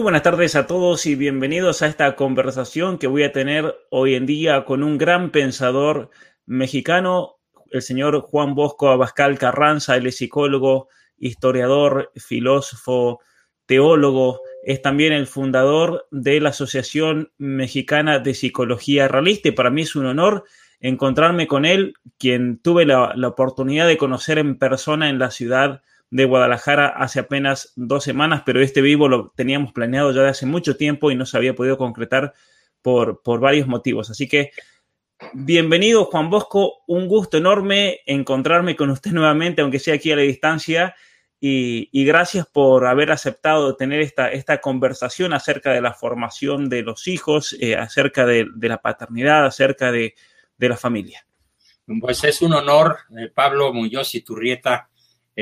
Muy buenas tardes a todos y bienvenidos a esta conversación que voy a tener hoy en día con un gran pensador mexicano, el señor Juan Bosco Abascal Carranza, él es psicólogo, historiador, filósofo, teólogo, es también el fundador de la Asociación Mexicana de Psicología Realista y para mí es un honor encontrarme con él, quien tuve la, la oportunidad de conocer en persona en la ciudad de Guadalajara hace apenas dos semanas, pero este vivo lo teníamos planeado ya de hace mucho tiempo y no se había podido concretar por, por varios motivos. Así que bienvenido Juan Bosco, un gusto enorme encontrarme con usted nuevamente, aunque sea aquí a la distancia, y, gracias por haber aceptado tener esta, esta conversación acerca de la formación de los hijos, eh, acerca de, la paternidad, acerca de, la familia. Pues es un honor, eh, Pablo Muñoz y Turrieta,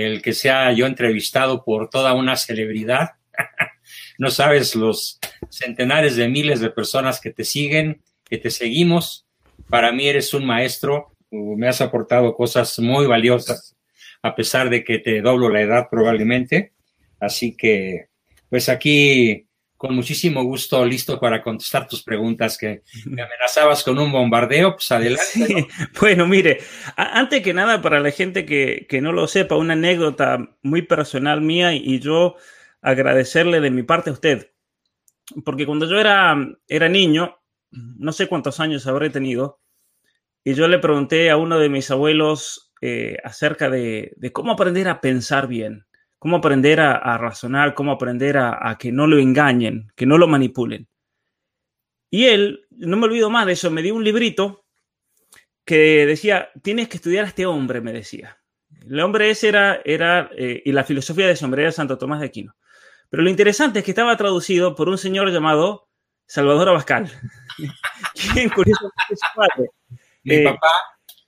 el que sea yo entrevistado por toda una celebridad. no sabes los centenares de miles de personas que te siguen, que te seguimos. Para mí eres un maestro, me has aportado cosas muy valiosas, a pesar de que te doblo la edad probablemente. Así que, pues aquí con muchísimo gusto, listo para contestar tus preguntas, que me amenazabas con un bombardeo, pues adelante. Bueno, mire, antes que nada, para la gente que, no lo sepa, una anécdota muy personal mía y yo agradecerle de mi parte a usted, porque cuando yo era, era niño, no sé cuántos años habré tenido, y yo le pregunté a uno de mis abuelos eh, acerca de cómo aprender a pensar bien cómo aprender a, razonar, cómo aprender a, que no lo engañen, que no lo manipulen. Y él, no me olvido más de eso, me dio un librito que decía, tienes que estudiar a este hombre, me decía. El hombre ese era, era eh, y la filosofía de ese hombre era Santo Tomás de Aquino. Pero lo interesante es que estaba traducido por un señor llamado Salvador Abascal. ¿Quién curioso su padre? Mi eh, papá,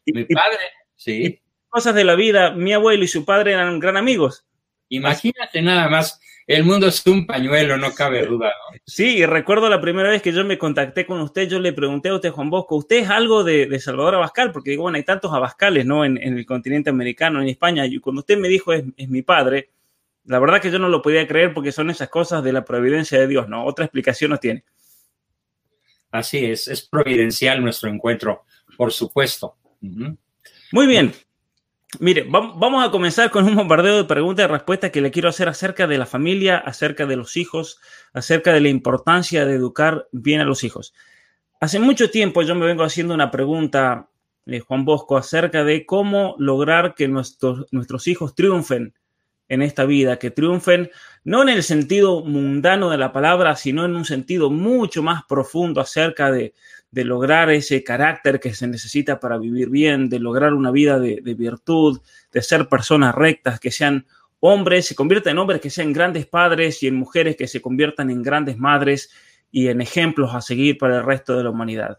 mi padre, sí. cosas de la vida, mi abuelo y su padre eran gran amigos. Imagínate nada más, el mundo es un pañuelo, no cabe duda. ¿no? Sí, recuerdo la primera vez que yo me contacté con usted, yo le pregunté a usted, Juan Bosco, ¿usted es algo de, Salvador Abascal? Porque digo, bueno, hay tantos Abascales, ¿no? En, el continente americano, en España. Y cuando usted me dijo, es, mi padre, la verdad que yo no lo podía creer porque son esas cosas de la providencia de Dios, ¿no? Otra explicación no tiene. Así es, es providencial nuestro encuentro, por supuesto. Muy bien, Mire, vamos a comenzar con un bombardeo de preguntas y respuestas que le quiero hacer acerca de la familia, acerca de los hijos, acerca de la importancia de educar bien a los hijos. Hace mucho tiempo yo me vengo haciendo una pregunta, eh, Juan Bosco, acerca de cómo lograr que nuestros, nuestros hijos triunfen en esta vida, que triunfen no en el sentido mundano de la palabra, sino en un sentido mucho más profundo acerca de, de lograr ese carácter que se necesita para vivir bien, de lograr una vida de, virtud, de ser personas rectas, que sean hombres, se conviertan en hombres que sean grandes padres y en mujeres que se conviertan en grandes madres y en ejemplos a seguir para el resto de la humanidad.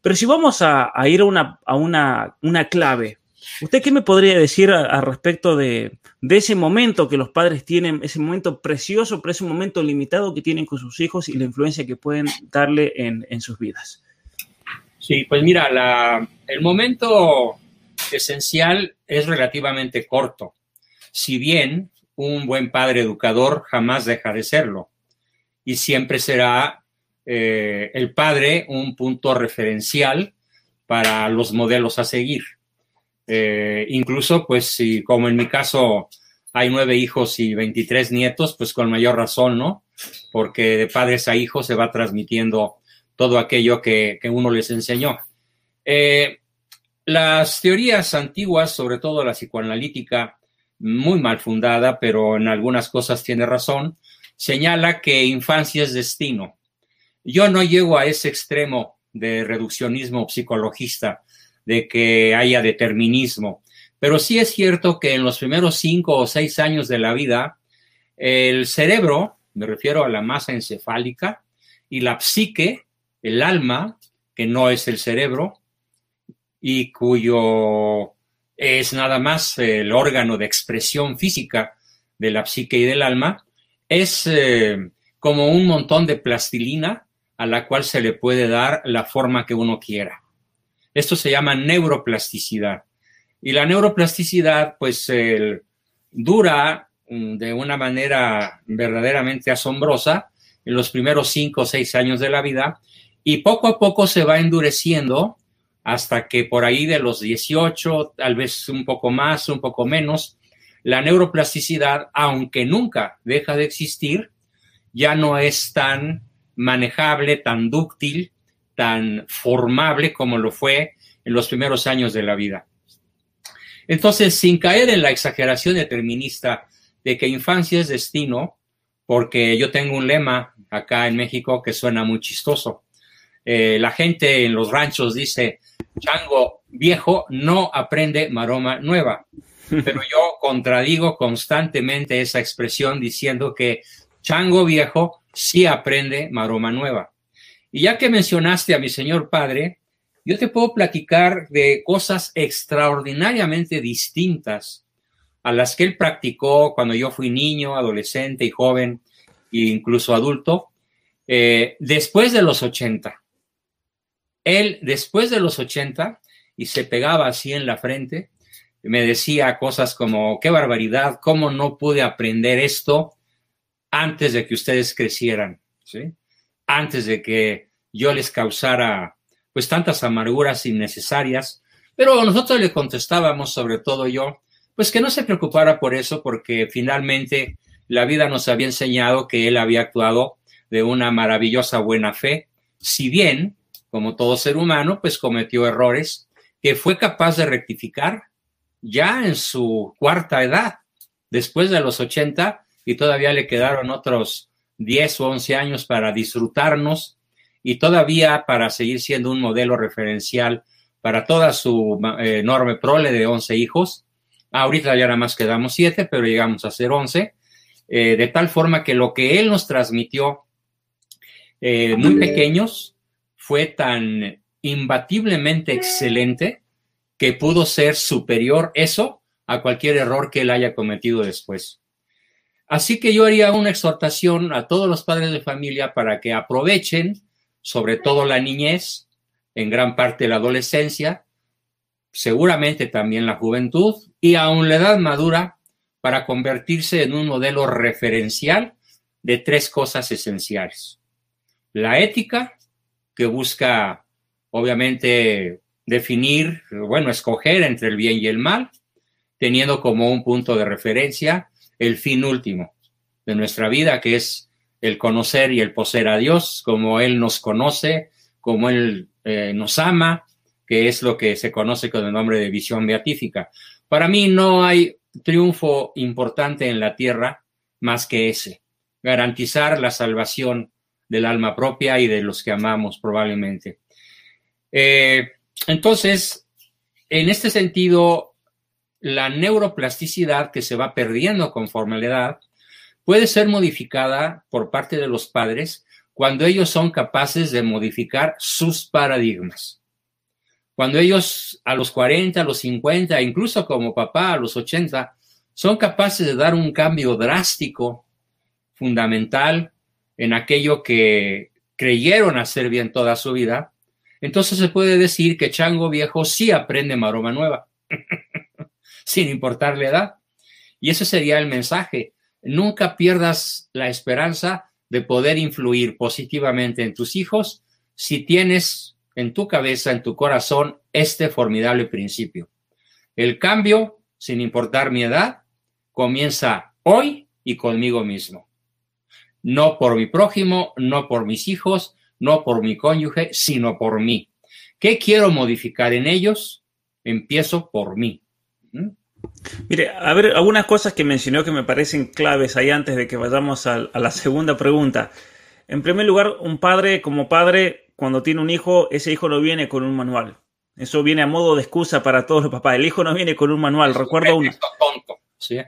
Pero si vamos a, ir a, una, a una, una, clave, ¿usted qué me podría decir al respecto de, ese momento que los padres tienen, ese momento precioso, pero ese momento limitado que tienen con sus hijos y la influencia que pueden darle en, en sus vidas? Sí, pues mira, el momento esencial es relativamente corto. Si bien un buen padre educador jamás deja de serlo y siempre será eh, el padre un punto referencial para los modelos a seguir. Eh, incluso, pues, si como en mi caso hay nueve hijos y 23 nietos, pues con mayor razón, ¿no? Porque de padres a hijos se va transmitiendo todo aquello que, uno les enseñó. Eh, las teorías antiguas, sobre todo la psicoanalítica, muy mal fundada, pero en algunas cosas tiene razón, señala que infancia es destino. Yo no llego a ese extremo de reduccionismo psicologista, de que haya determinismo, pero sí es cierto que en los primeros cinco o seis años de la vida, el cerebro, me refiero a la masa encefálica, y la psique, el alma, que no es el cerebro, y cuyo es nada más el órgano de expresión física de la psique y del alma, es eh, como un montón de plastilina a la cual se le puede dar la forma que uno quiera. Esto se llama neuroplasticidad. Y la neuroplasticidad, pues, dura mm, de una manera verdaderamente asombrosa en los primeros cinco o seis años de la vida y poco a poco se va endureciendo hasta que por ahí de los 18, tal vez un poco más, un poco menos, la neuroplasticidad, aunque nunca deja de existir, ya no es tan manejable, tan dúctil, tan formable como lo fue en los primeros años de la vida. Entonces, sin caer en la exageración determinista de que infancia es destino, porque yo tengo un lema acá en México que suena muy chistoso. Eh, la gente en los ranchos dice, chango viejo no aprende maroma nueva. Pero yo contradigo constantemente esa expresión diciendo que chango viejo sí aprende maroma nueva. Y ya que mencionaste a mi señor padre, yo te puedo platicar de cosas extraordinariamente distintas a las que él practicó cuando yo fui niño, adolescente y joven, e incluso adulto, eh, después de los 80. Él, después de los 80, y se pegaba así en la frente, me decía cosas como, qué barbaridad, cómo no pude aprender esto antes de que ustedes crecieran, ¿sí? Antes de que yo les causara pues tantas amarguras innecesarias, pero nosotros le contestábamos, sobre todo yo, pues que no se preocupara por eso, porque finalmente la vida nos había enseñado que él había actuado de una maravillosa buena fe, si bien, como todo ser humano, pues cometió errores que fue capaz de rectificar ya en su cuarta edad, después de los 80, y todavía le quedaron otros 10 o 11 años para disfrutarnos y todavía para seguir siendo un modelo referencial para toda su eh, enorme prole de 11 hijos. Ahorita ya nada más quedamos 7, pero llegamos a ser 11, eh, de tal forma que lo que él nos transmitió eh, muy pequeños fue tan imbatiblemente excelente que pudo ser superior eso a cualquier error que él haya cometido después. Así que yo haría una exhortación a todos los padres de familia para que aprovechen sobre todo la niñez, en gran parte la adolescencia, seguramente también la juventud y aún la edad madura para convertirse en un modelo referencial de tres cosas esenciales. La ética, que busca obviamente definir, bueno, escoger entre el bien y el mal, teniendo como un punto de referencia el fin último de nuestra vida, que es el conocer y el poseer a Dios, como Él nos conoce, como Él eh, nos ama, que es lo que se conoce con el nombre de visión beatífica. Para mí no hay triunfo importante en la tierra más que ese, garantizar la salvación del alma propia y de los que amamos probablemente. Eh, entonces, en este sentido, la neuroplasticidad que se va perdiendo conforme a la edad puede ser modificada por parte de los padres cuando ellos son capaces de modificar sus paradigmas. Cuando ellos a los 40, a los 50, incluso como papá a los 80, son capaces de dar un cambio drástico, fundamental, en aquello que creyeron hacer bien toda su vida, entonces se puede decir que Chango Viejo sí aprende maroma nueva, sin importar la edad. Y ese sería el mensaje nunca pierdas la esperanza de poder influir positivamente en tus hijos si tienes en tu cabeza, en tu corazón, este formidable principio. El cambio, sin importar mi edad, comienza hoy y conmigo mismo. No por mi prójimo, no por mis hijos, no por mi cónyuge, sino por mí. ¿Qué quiero modificar en ellos? Empiezo por mí. ¿Mm? Mire, a ver, algunas cosas que mencionó que me parecen claves ahí antes de que vayamos a, la segunda pregunta. En primer lugar, un padre como padre, cuando tiene un hijo, ese hijo no viene con un manual. Eso viene a modo de excusa para todos los papás. El hijo no viene con un manual. Recuerdo un, tonto. ¿sí?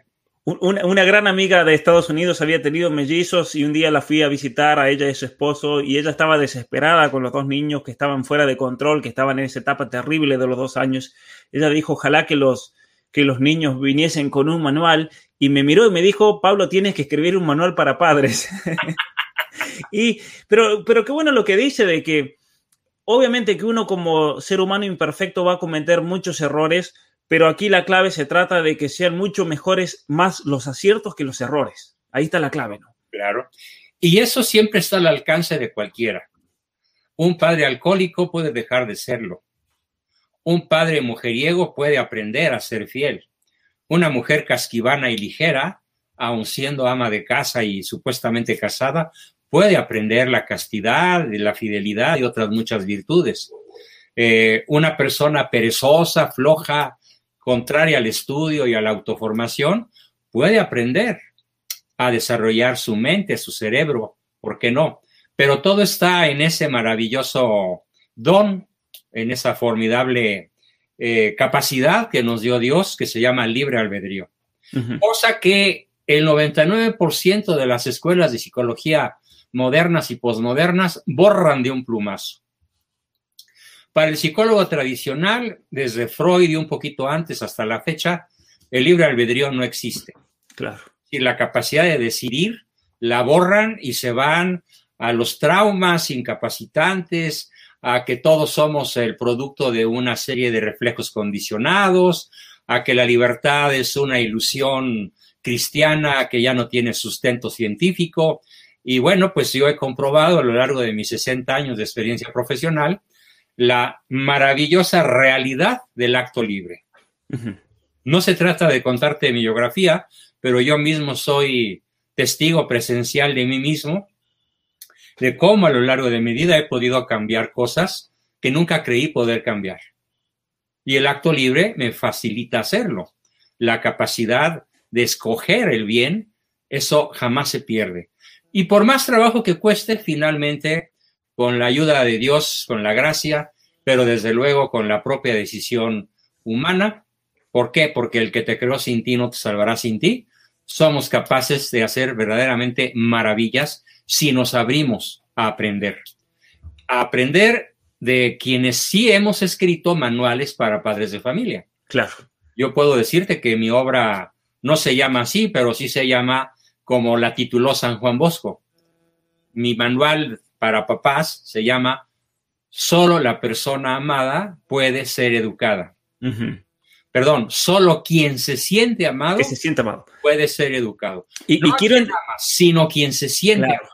Una, gran amiga de Estados Unidos había tenido mellizos y un día la fui a visitar a ella y su esposo y ella estaba desesperada con los dos niños que estaban fuera de control, que estaban en esa etapa terrible de los dos años. Ella dijo, ojalá que los, que los niños viniesen con un manual y me miró y me dijo, Pablo, tienes que escribir un manual para padres. y, pero, pero qué bueno lo que dice de que obviamente que uno como ser humano imperfecto va a cometer muchos errores, pero aquí la clave se trata de que sean mucho mejores más los aciertos que los errores. Ahí está la clave, ¿no? Claro. Y eso siempre está al alcance de cualquiera. Un padre alcohólico puede dejar de serlo. Un padre mujeriego puede aprender a ser fiel. Una mujer casquivana y ligera, aun siendo ama de casa y supuestamente casada, puede aprender la castidad, la fidelidad y otras muchas virtudes. Eh, una persona perezosa, floja, contraria al estudio y a la autoformación, puede aprender a desarrollar su mente, su cerebro, ¿por qué no? Pero todo está en ese maravilloso don, en esa formidable eh, capacidad que nos dio Dios, que se llama libre albedrío. Cosa que el 99% de las escuelas de psicología modernas y posmodernas borran de un plumazo. Para el psicólogo tradicional, desde Freud y un poquito antes hasta la fecha, el libre albedrío no existe. Claro. Y la capacidad de decidir la borran y se van a los traumas incapacitantes, a que todos somos el producto de una serie de reflejos condicionados, a que la libertad es una ilusión cristiana que ya no tiene sustento científico. Y bueno, pues yo he comprobado a lo largo de mis 60 años de experiencia profesional la maravillosa realidad del acto libre. No se trata de contarte mi biografía, pero yo mismo soy testigo presencial de mí mismo, de cómo a lo largo de mi vida he podido cambiar cosas que nunca creí poder cambiar. Y el acto libre me facilita hacerlo. La capacidad de escoger el bien, eso jamás se pierde. Y por más trabajo que cueste, finalmente con la ayuda de Dios, con la gracia, pero desde luego con la propia decisión humana. ¿Por qué? Porque el que te creó sin ti no te salvará sin ti. Somos capaces de hacer verdaderamente maravillas si nos abrimos a aprender. A aprender de quienes sí hemos escrito manuales para padres de familia. Claro. Yo puedo decirte que mi obra no se llama así, pero sí se llama como la tituló San Juan Bosco. Mi manual para papás se llama Solo la persona amada puede ser educada. Perdón, solo quien se siente amado, se siente amado. puede ser educado. Y, quiero sino quien se siente amado.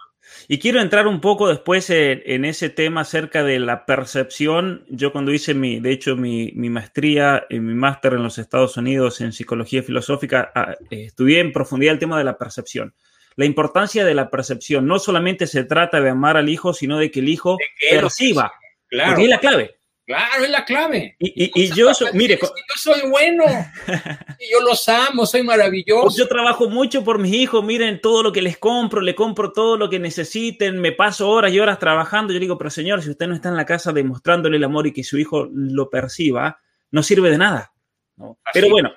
Y quiero entrar un poco después en, ese tema acerca de la percepción. Yo cuando hice mi, de hecho, mi, maestría, y mi máster en los Estados Unidos en psicología filosófica, ah, estudié en profundidad el tema de la percepción la importancia de la percepción. No solamente se trata de amar al hijo, sino de que el hijo perciba. Claro. es la clave. Claro, es la clave. Y, yo, mire, yo soy bueno. y yo los amo, soy maravilloso. Pues yo trabajo mucho por mis hijos. Miren todo lo que les compro, le compro todo lo que necesiten. Me paso horas y horas trabajando. Yo digo, pero señor, si usted no está en la casa demostrándole el amor y que su hijo lo perciba, no sirve de nada. Pero bueno,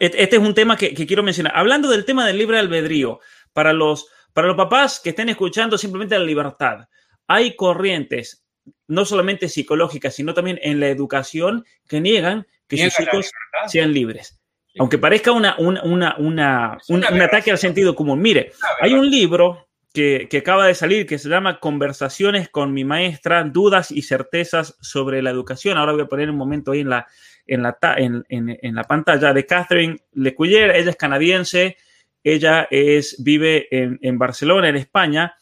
este es un tema que, que quiero mencionar. Hablando del tema del libre albedrío, para los, para los papás que estén escuchando simplemente la libertad, hay corrientes, no solamente psicológicas, sino también en la educación, que niegan que sus hijos sean libres. Aunque parezca una, una, un, ataque al sentido común. Mire, hay un libro que, acaba de salir que se llama Conversaciones con mi maestra, dudas y certezas sobre la educación. Ahora voy a poner un momento ahí en la, en la, en, en la pantalla de Catherine Lecuyer. Ella es canadiense, ella es, vive en, Barcelona, en España.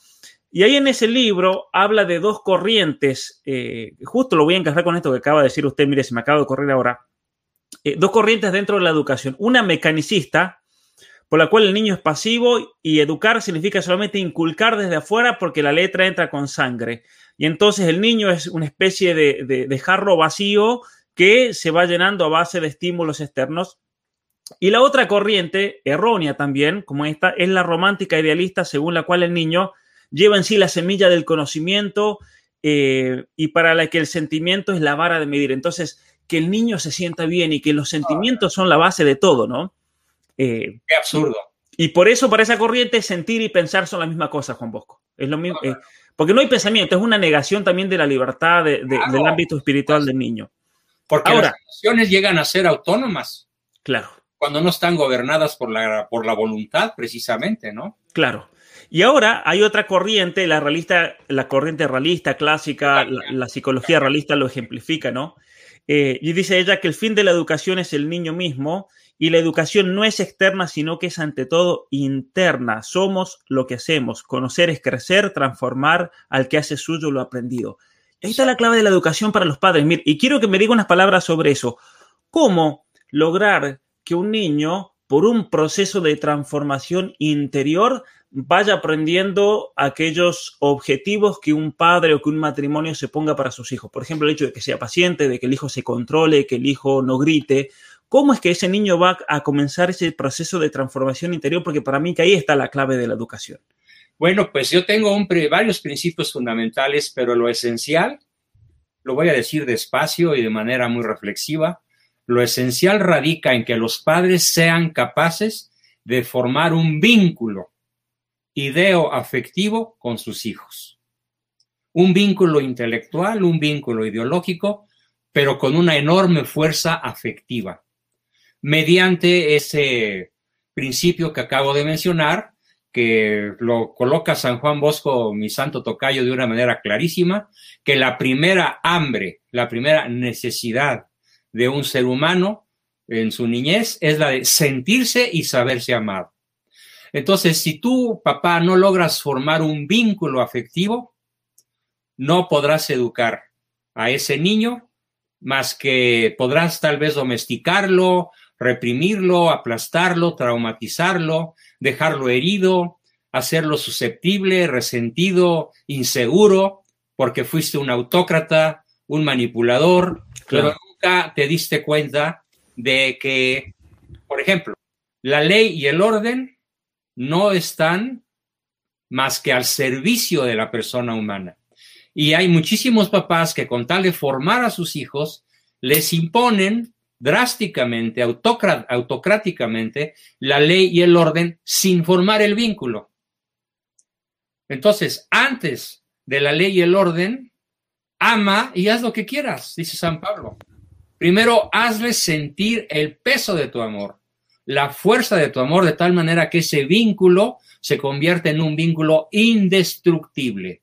Y ahí en ese libro habla de dos corrientes, eh, justo lo voy a encajar con esto que acaba de decir usted, mire, se me acaba de correr ahora, eh, dos corrientes dentro de la educación. Una mecanicista, por la cual el niño es pasivo y educar significa solamente inculcar desde afuera porque la letra entra con sangre. Y entonces el niño es una especie de jarro vacío que se va llenando a base de estímulos externos y la otra corriente, errónea también, como esta, es la romántica idealista según la cual el niño lleva en sí la semilla del conocimiento eh, y para la que el sentimiento es la vara de medir. Entonces, que el niño se sienta bien y que los sentimientos son la base de todo, ¿no? Eh, Qué absurdo. Y por eso, para esa corriente, sentir y pensar son la misma cosa, Juan Bosco. Es lo mismo. Eh, porque no hay pensamiento, es una negación también de la libertad del ámbito espiritual del niño. Porque Ahora, las emociones llegan a ser autónomas. Claro. Cuando no están gobernadas por la, por la voluntad, precisamente, ¿no? Claro. Y ahora hay otra corriente, la realista, la corriente realista clásica, la, psicología realista lo ejemplifica, ¿no? Eh, y dice ella que el fin de la educación es el niño mismo y la educación no es externa, sino que es ante todo interna. Somos lo que hacemos. Conocer es crecer, transformar al que hace suyo lo aprendido. Ahí está la clave de la educación para los padres. y quiero que me diga unas palabras sobre eso. ¿Cómo lograr que un niño, por un proceso de transformación interior, vaya aprendiendo aquellos objetivos que un padre o que un matrimonio se ponga para sus hijos. Por ejemplo, el hecho de que sea paciente, de que el hijo se controle, que el hijo no grite. ¿Cómo es que ese niño va a comenzar ese proceso de transformación interior? Porque para mí que ahí está la clave de la educación. Bueno, pues yo tengo varios principios fundamentales, pero lo esencial, lo voy a decir despacio y de manera muy reflexiva, lo esencial radica en que los padres sean capaces de formar un vínculo ideo afectivo con sus hijos. Un vínculo intelectual, un vínculo ideológico, pero con una enorme fuerza afectiva. Mediante ese principio que acabo de mencionar, que lo coloca San Juan Bosco, mi santo tocayo, de una manera clarísima, que la primera hambre, la primera necesidad de un ser humano en su niñez es la de sentirse y saberse amado. Entonces, si tú, papá, no logras formar un vínculo afectivo, no podrás educar a ese niño más que podrás tal vez domesticarlo, reprimirlo, aplastarlo, traumatizarlo, dejarlo herido, hacerlo susceptible, resentido, inseguro, porque fuiste un autócrata, un manipulador, pero te diste cuenta de que, por ejemplo, la ley y el orden no están más que al servicio de la persona humana. Y hay muchísimos papás que con tal de formar a sus hijos, les imponen drásticamente, autocráticamente, la ley y el orden sin formar el vínculo. Entonces, antes de la ley y el orden, ama y haz lo que quieras, dice San Pablo. Primero, hazle sentir el peso de tu amor la fuerza de tu amor de tal manera que ese vínculo se convierte en un vínculo indestructible.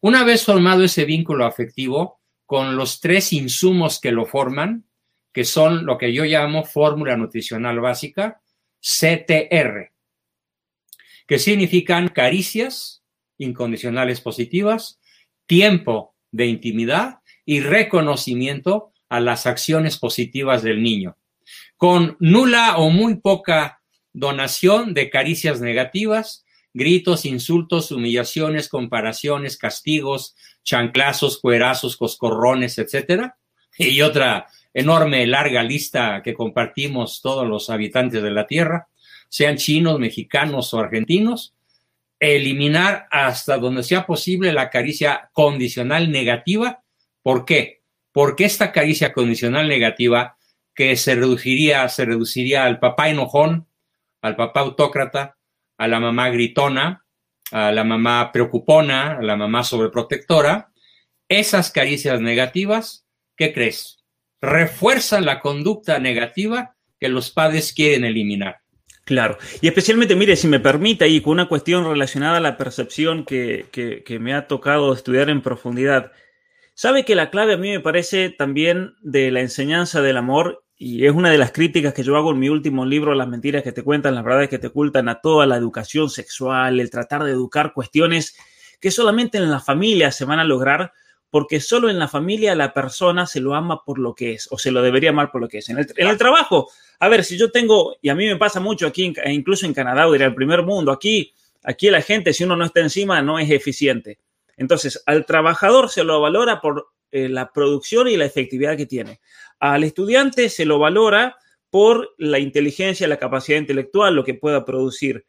Una vez formado ese vínculo afectivo, con los tres insumos que lo forman, que son lo que yo llamo fórmula nutricional básica, CTR, que significan caricias incondicionales positivas, tiempo de intimidad y reconocimiento a las acciones positivas del niño con nula o muy poca donación de caricias negativas, gritos, insultos, humillaciones, comparaciones, castigos, chanclazos, cuerazos, coscorrones, etcétera, y otra enorme, larga lista que compartimos todos los habitantes de la Tierra, sean chinos, mexicanos o argentinos, eliminar hasta donde sea posible la caricia condicional negativa. ¿Por qué? Porque esta caricia condicional negativa que se reduciría, se reduciría al papá enojón, al papá autócrata, a la mamá gritona, a la mamá preocupona, a la mamá sobreprotectora, esas caricias negativas, ¿qué crees? Refuerzan la conducta negativa que los padres quieren eliminar. Claro, y especialmente, mire, si me permite, ahí con una cuestión relacionada a la percepción que, que me ha tocado estudiar en profundidad, sabe que la clave a mí me parece también de la enseñanza del amor y es una de las críticas que yo hago en mi último libro, Las mentiras que te cuentan, las verdades que te ocultan a toda la educación sexual, el tratar de educar cuestiones que solamente en la familia se van a lograr, porque solo en la familia la persona se lo ama por lo que es, o se lo debería amar por lo que es. En el, trabajo, a ver, si yo tengo, y a mí me pasa mucho aquí, e incluso en Canadá, o en el primer mundo, aquí, aquí la gente, si uno no está encima, no es eficiente. Entonces, al trabajador se lo valora por eh, la producción y la efectividad que tiene. Al estudiante se lo valora por la inteligencia, la capacidad intelectual, lo que pueda producir.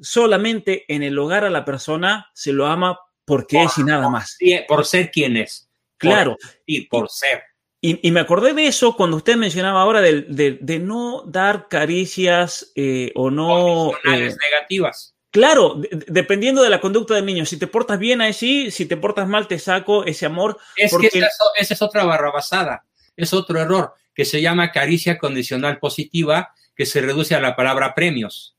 solamente en el hogar a la persona se lo ama porque es y nada más. Por ser quien es. Claro. Y por ser. Y, me acordé de eso cuando usted mencionaba ahora de, no dar caricias eh, o no... Eh, negativas. Claro, dependiendo de la conducta del niño. Si te portas bien ahí sí, si te portas mal te saco ese amor. Es que esa, esa, es otra barrabasada, es otro error que se llama caricia condicional positiva, que se reduce a la palabra premios.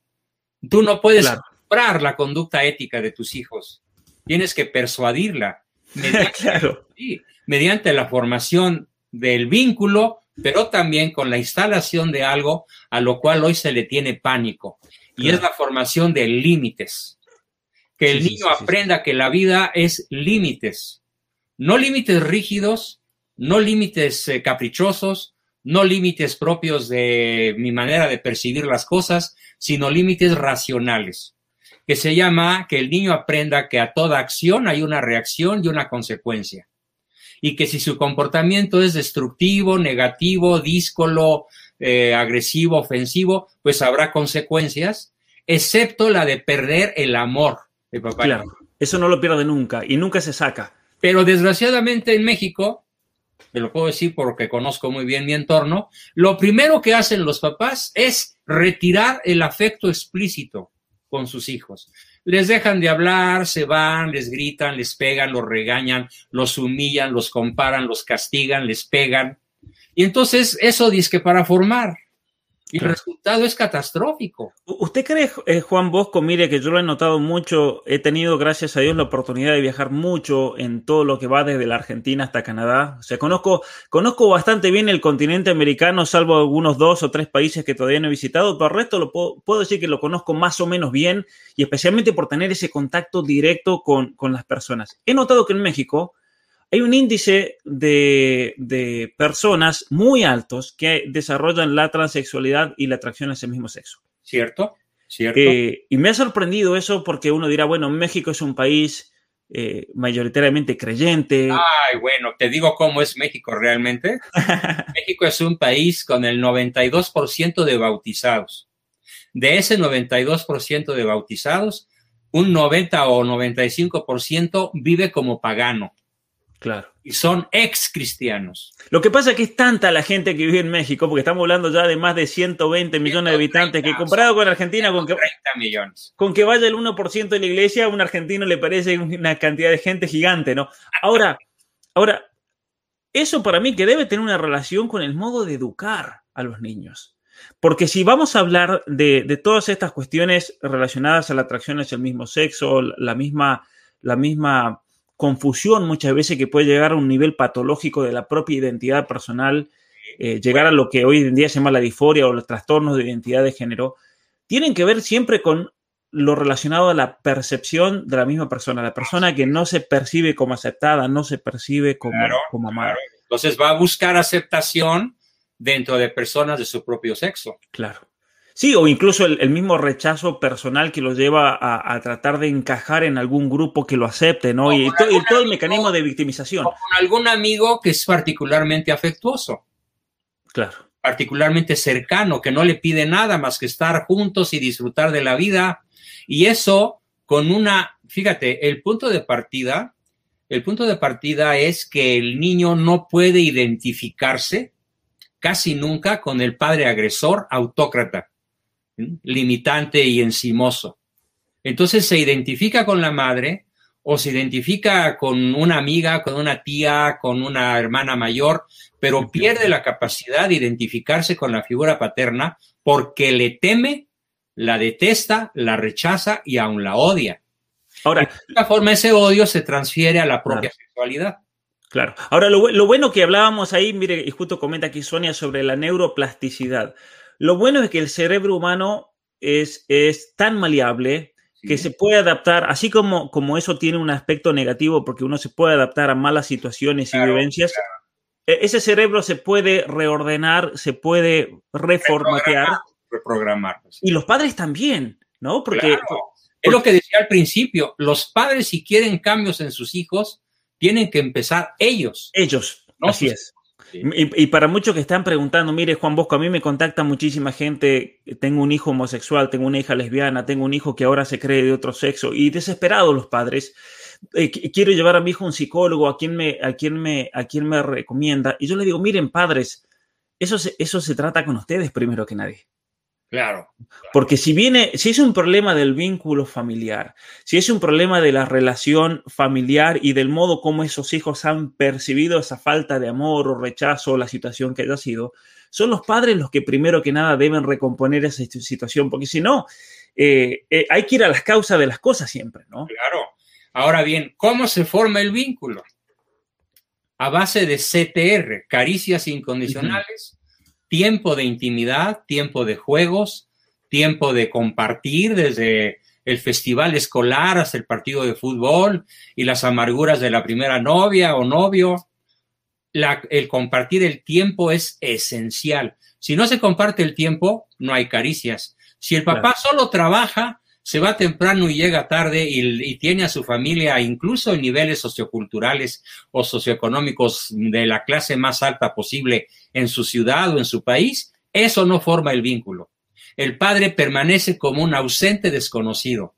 Tú no puedes comprar la conducta ética de tus hijos, tienes que persuadirla mediante, la formación del vínculo, pero también con la instalación de algo a lo cual hoy se le tiene pánico, y es la formación de límites. Que el niño aprenda que la vida es límites, no límites rígidos, no límites eh, caprichosos, no límites propios de mi manera de percibir las cosas, sino límites racionales, que se llama que el niño aprenda que a toda acción hay una reacción y una consecuencia. Y que si su comportamiento es destructivo, negativo, díscolo, eh, agresivo, ofensivo, pues habrá consecuencias, excepto la de perder el amor de papá. Claro, eso no lo pierde nunca y nunca se saca. Pero desgraciadamente en México te lo puedo decir porque conozco muy bien mi entorno, lo primero que hacen los papás es retirar el afecto explícito con sus hijos. Les dejan de hablar, se van, les gritan, les pegan, los regañan, los humillan, los comparan, los castigan, les pegan. Y entonces eso dice que para formar. Y el resultado es catastrófico. ¿Usted cree, eh, Juan Bosco, mire que yo lo he notado mucho, he tenido, gracias a Dios, la oportunidad de viajar mucho en todo lo que va desde la Argentina hasta Canadá? O sea, conozco, conozco bastante bien el continente americano, salvo algunos dos o tres países que todavía no he visitado, pero el resto lo puedo, puedo decir que lo conozco más o menos bien y especialmente por tener ese contacto directo con, con las personas. He notado que en México, hay un índice de, personas muy altos que desarrollan la transexualidad y la atracción a ese mismo sexo. ¿Cierto? ¿Cierto? Eh, y me ha sorprendido eso porque uno dirá, bueno, México es un país eh, mayoritariamente creyente. Ay, bueno, te digo cómo es México realmente. México es un país con el 92% de bautizados. De ese 92% de bautizados, un 90 o 95% vive como pagano. Claro. Y son ex cristianos. Lo que pasa es que es tanta la gente que vive en México, porque estamos hablando ya de más de 120 millones de habitantes, que comparado con Argentina, con que, millones. con que vaya el 1% de la iglesia, a un argentino le parece una cantidad de gente gigante, ¿no? Ahora, ahora, eso para mí que debe tener una relación con el modo de educar a los niños. Porque si vamos a hablar de, de todas estas cuestiones relacionadas a la atracción hacia el mismo sexo, la misma, la misma confusión muchas veces que puede llegar a un nivel patológico de la propia identidad personal, eh, llegar a lo que hoy en día se llama la disforia o los trastornos de identidad de género, tienen que ver siempre con lo relacionado a la percepción de la misma persona, la persona que no se percibe como aceptada, no se percibe como, como amada. Entonces va a buscar aceptación dentro de personas de su propio sexo. Claro. Sí, o incluso el, mismo rechazo personal que lo lleva a, tratar de encajar en algún grupo que lo acepte, ¿no? Y, todo el mecanismo de victimización. O con algún amigo que es particularmente afectuoso. Claro. Particularmente cercano, que no le pide nada más que estar juntos y disfrutar de la vida. Y eso con una, fíjate, el punto de partida, el punto de partida es que el niño no puede identificarse casi nunca con el padre agresor autócrata limitante y encimoso. Entonces se identifica con la madre o se identifica con una amiga, con una tía, con una hermana mayor, pero pierde la capacidad de identificarse con la figura paterna porque le teme, la detesta, la rechaza y aún la odia. Ahora, de esta forma ese odio se transfiere a la propia sexualidad. Claro. Ahora, lo, lo, bueno que hablábamos ahí, mire, y justo comenta aquí Sonia sobre la neuroplasticidad. Lo bueno es que el cerebro humano es, es tan maleable que se puede adaptar, así como, como eso tiene un aspecto negativo, porque uno se puede adaptar a malas situaciones y vivencias, e, ese cerebro se puede reordenar, se puede reformatear. Reprogramar. Y los padres también, ¿no? Porque, Es lo que decía al principio, los padres si quieren cambios en sus hijos, tienen que empezar ellos. Ellos, así es. Y, para muchos que están preguntando, mire Juan Bosco, a mí me contacta muchísima gente, tengo un hijo homosexual, tengo una hija lesbiana, tengo un hijo que ahora se cree de otro sexo y desesperados los padres. Eh, quiero llevar a mi hijo a un psicólogo, a quien me, a me, a me recomienda. Y yo le digo, miren padres, eso eso se trata con ustedes primero que nadie. Claro. Porque si viene, si es un problema del vínculo familiar, si es un problema de la relación familiar y del modo como esos hijos han percibido esa falta de amor o rechazo o la situación que haya sido, son los padres los que primero que nada deben recomponer esa situación, porque si no, eh, eh, hay que ir a las causas de las cosas siempre, ¿no? Claro. Ahora bien, ¿cómo se forma el vínculo? A base de CTR, caricias incondicionales tiempo de intimidad, tiempo de juegos, tiempo de compartir desde el festival escolar hasta el partido de fútbol y las amarguras de la primera novia o novio. el compartir el tiempo es esencial. Si no se comparte el tiempo, no hay caricias. Si el papá solo trabaja, se va temprano y llega tarde y, tiene a su familia, incluso en niveles socioculturales o socioeconómicos de la clase más alta posible en su ciudad o en su país, eso no forma el vínculo. El padre permanece como un ausente desconocido.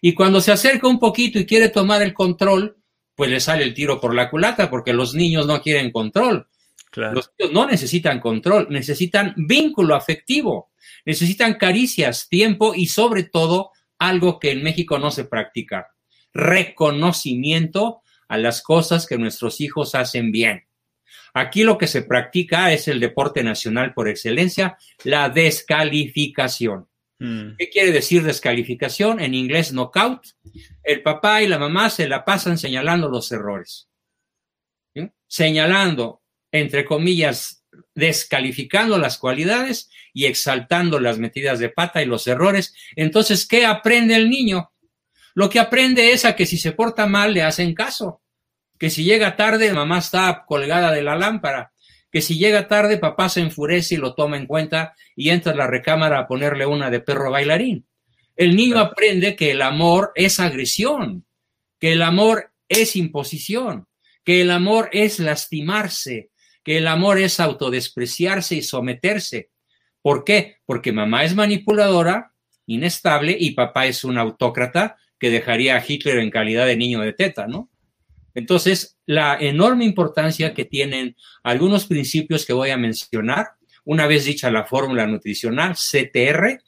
Y cuando se acerca un poquito y quiere tomar el control, pues le sale el tiro por la culata porque los niños no quieren control. Los niños no necesitan control, necesitan vínculo afectivo, necesitan caricias, tiempo y sobre todo algo que en México no se practica, reconocimiento a las cosas que nuestros hijos hacen bien. Aquí lo que se practica es el deporte nacional por excelencia, la descalificación. Mm. ¿Qué quiere decir descalificación? En inglés, knockout. El papá y la mamá se la pasan señalando los errores. Señalando, entre comillas, descalificando las cualidades y exaltando las metidas de pata y los errores. Entonces, ¿qué aprende el niño? Lo que aprende es a que si se porta mal le hacen caso, que si llega tarde mamá está colgada de la lámpara, que si llega tarde papá se enfurece y lo toma en cuenta y entra a la recámara a ponerle una de perro bailarín. El niño aprende que el amor es agresión, que el amor es imposición, que el amor es lastimarse, que el amor es autodespreciarse y someterse, ¿Por qué? Porque mamá es manipuladora, inestable, y papá es un autócrata que dejaría a Hitler en calidad de niño de teta, ¿no? Entonces, la enorme importancia que tienen algunos principios que voy a mencionar, una vez dicha la fórmula nutricional, CTR,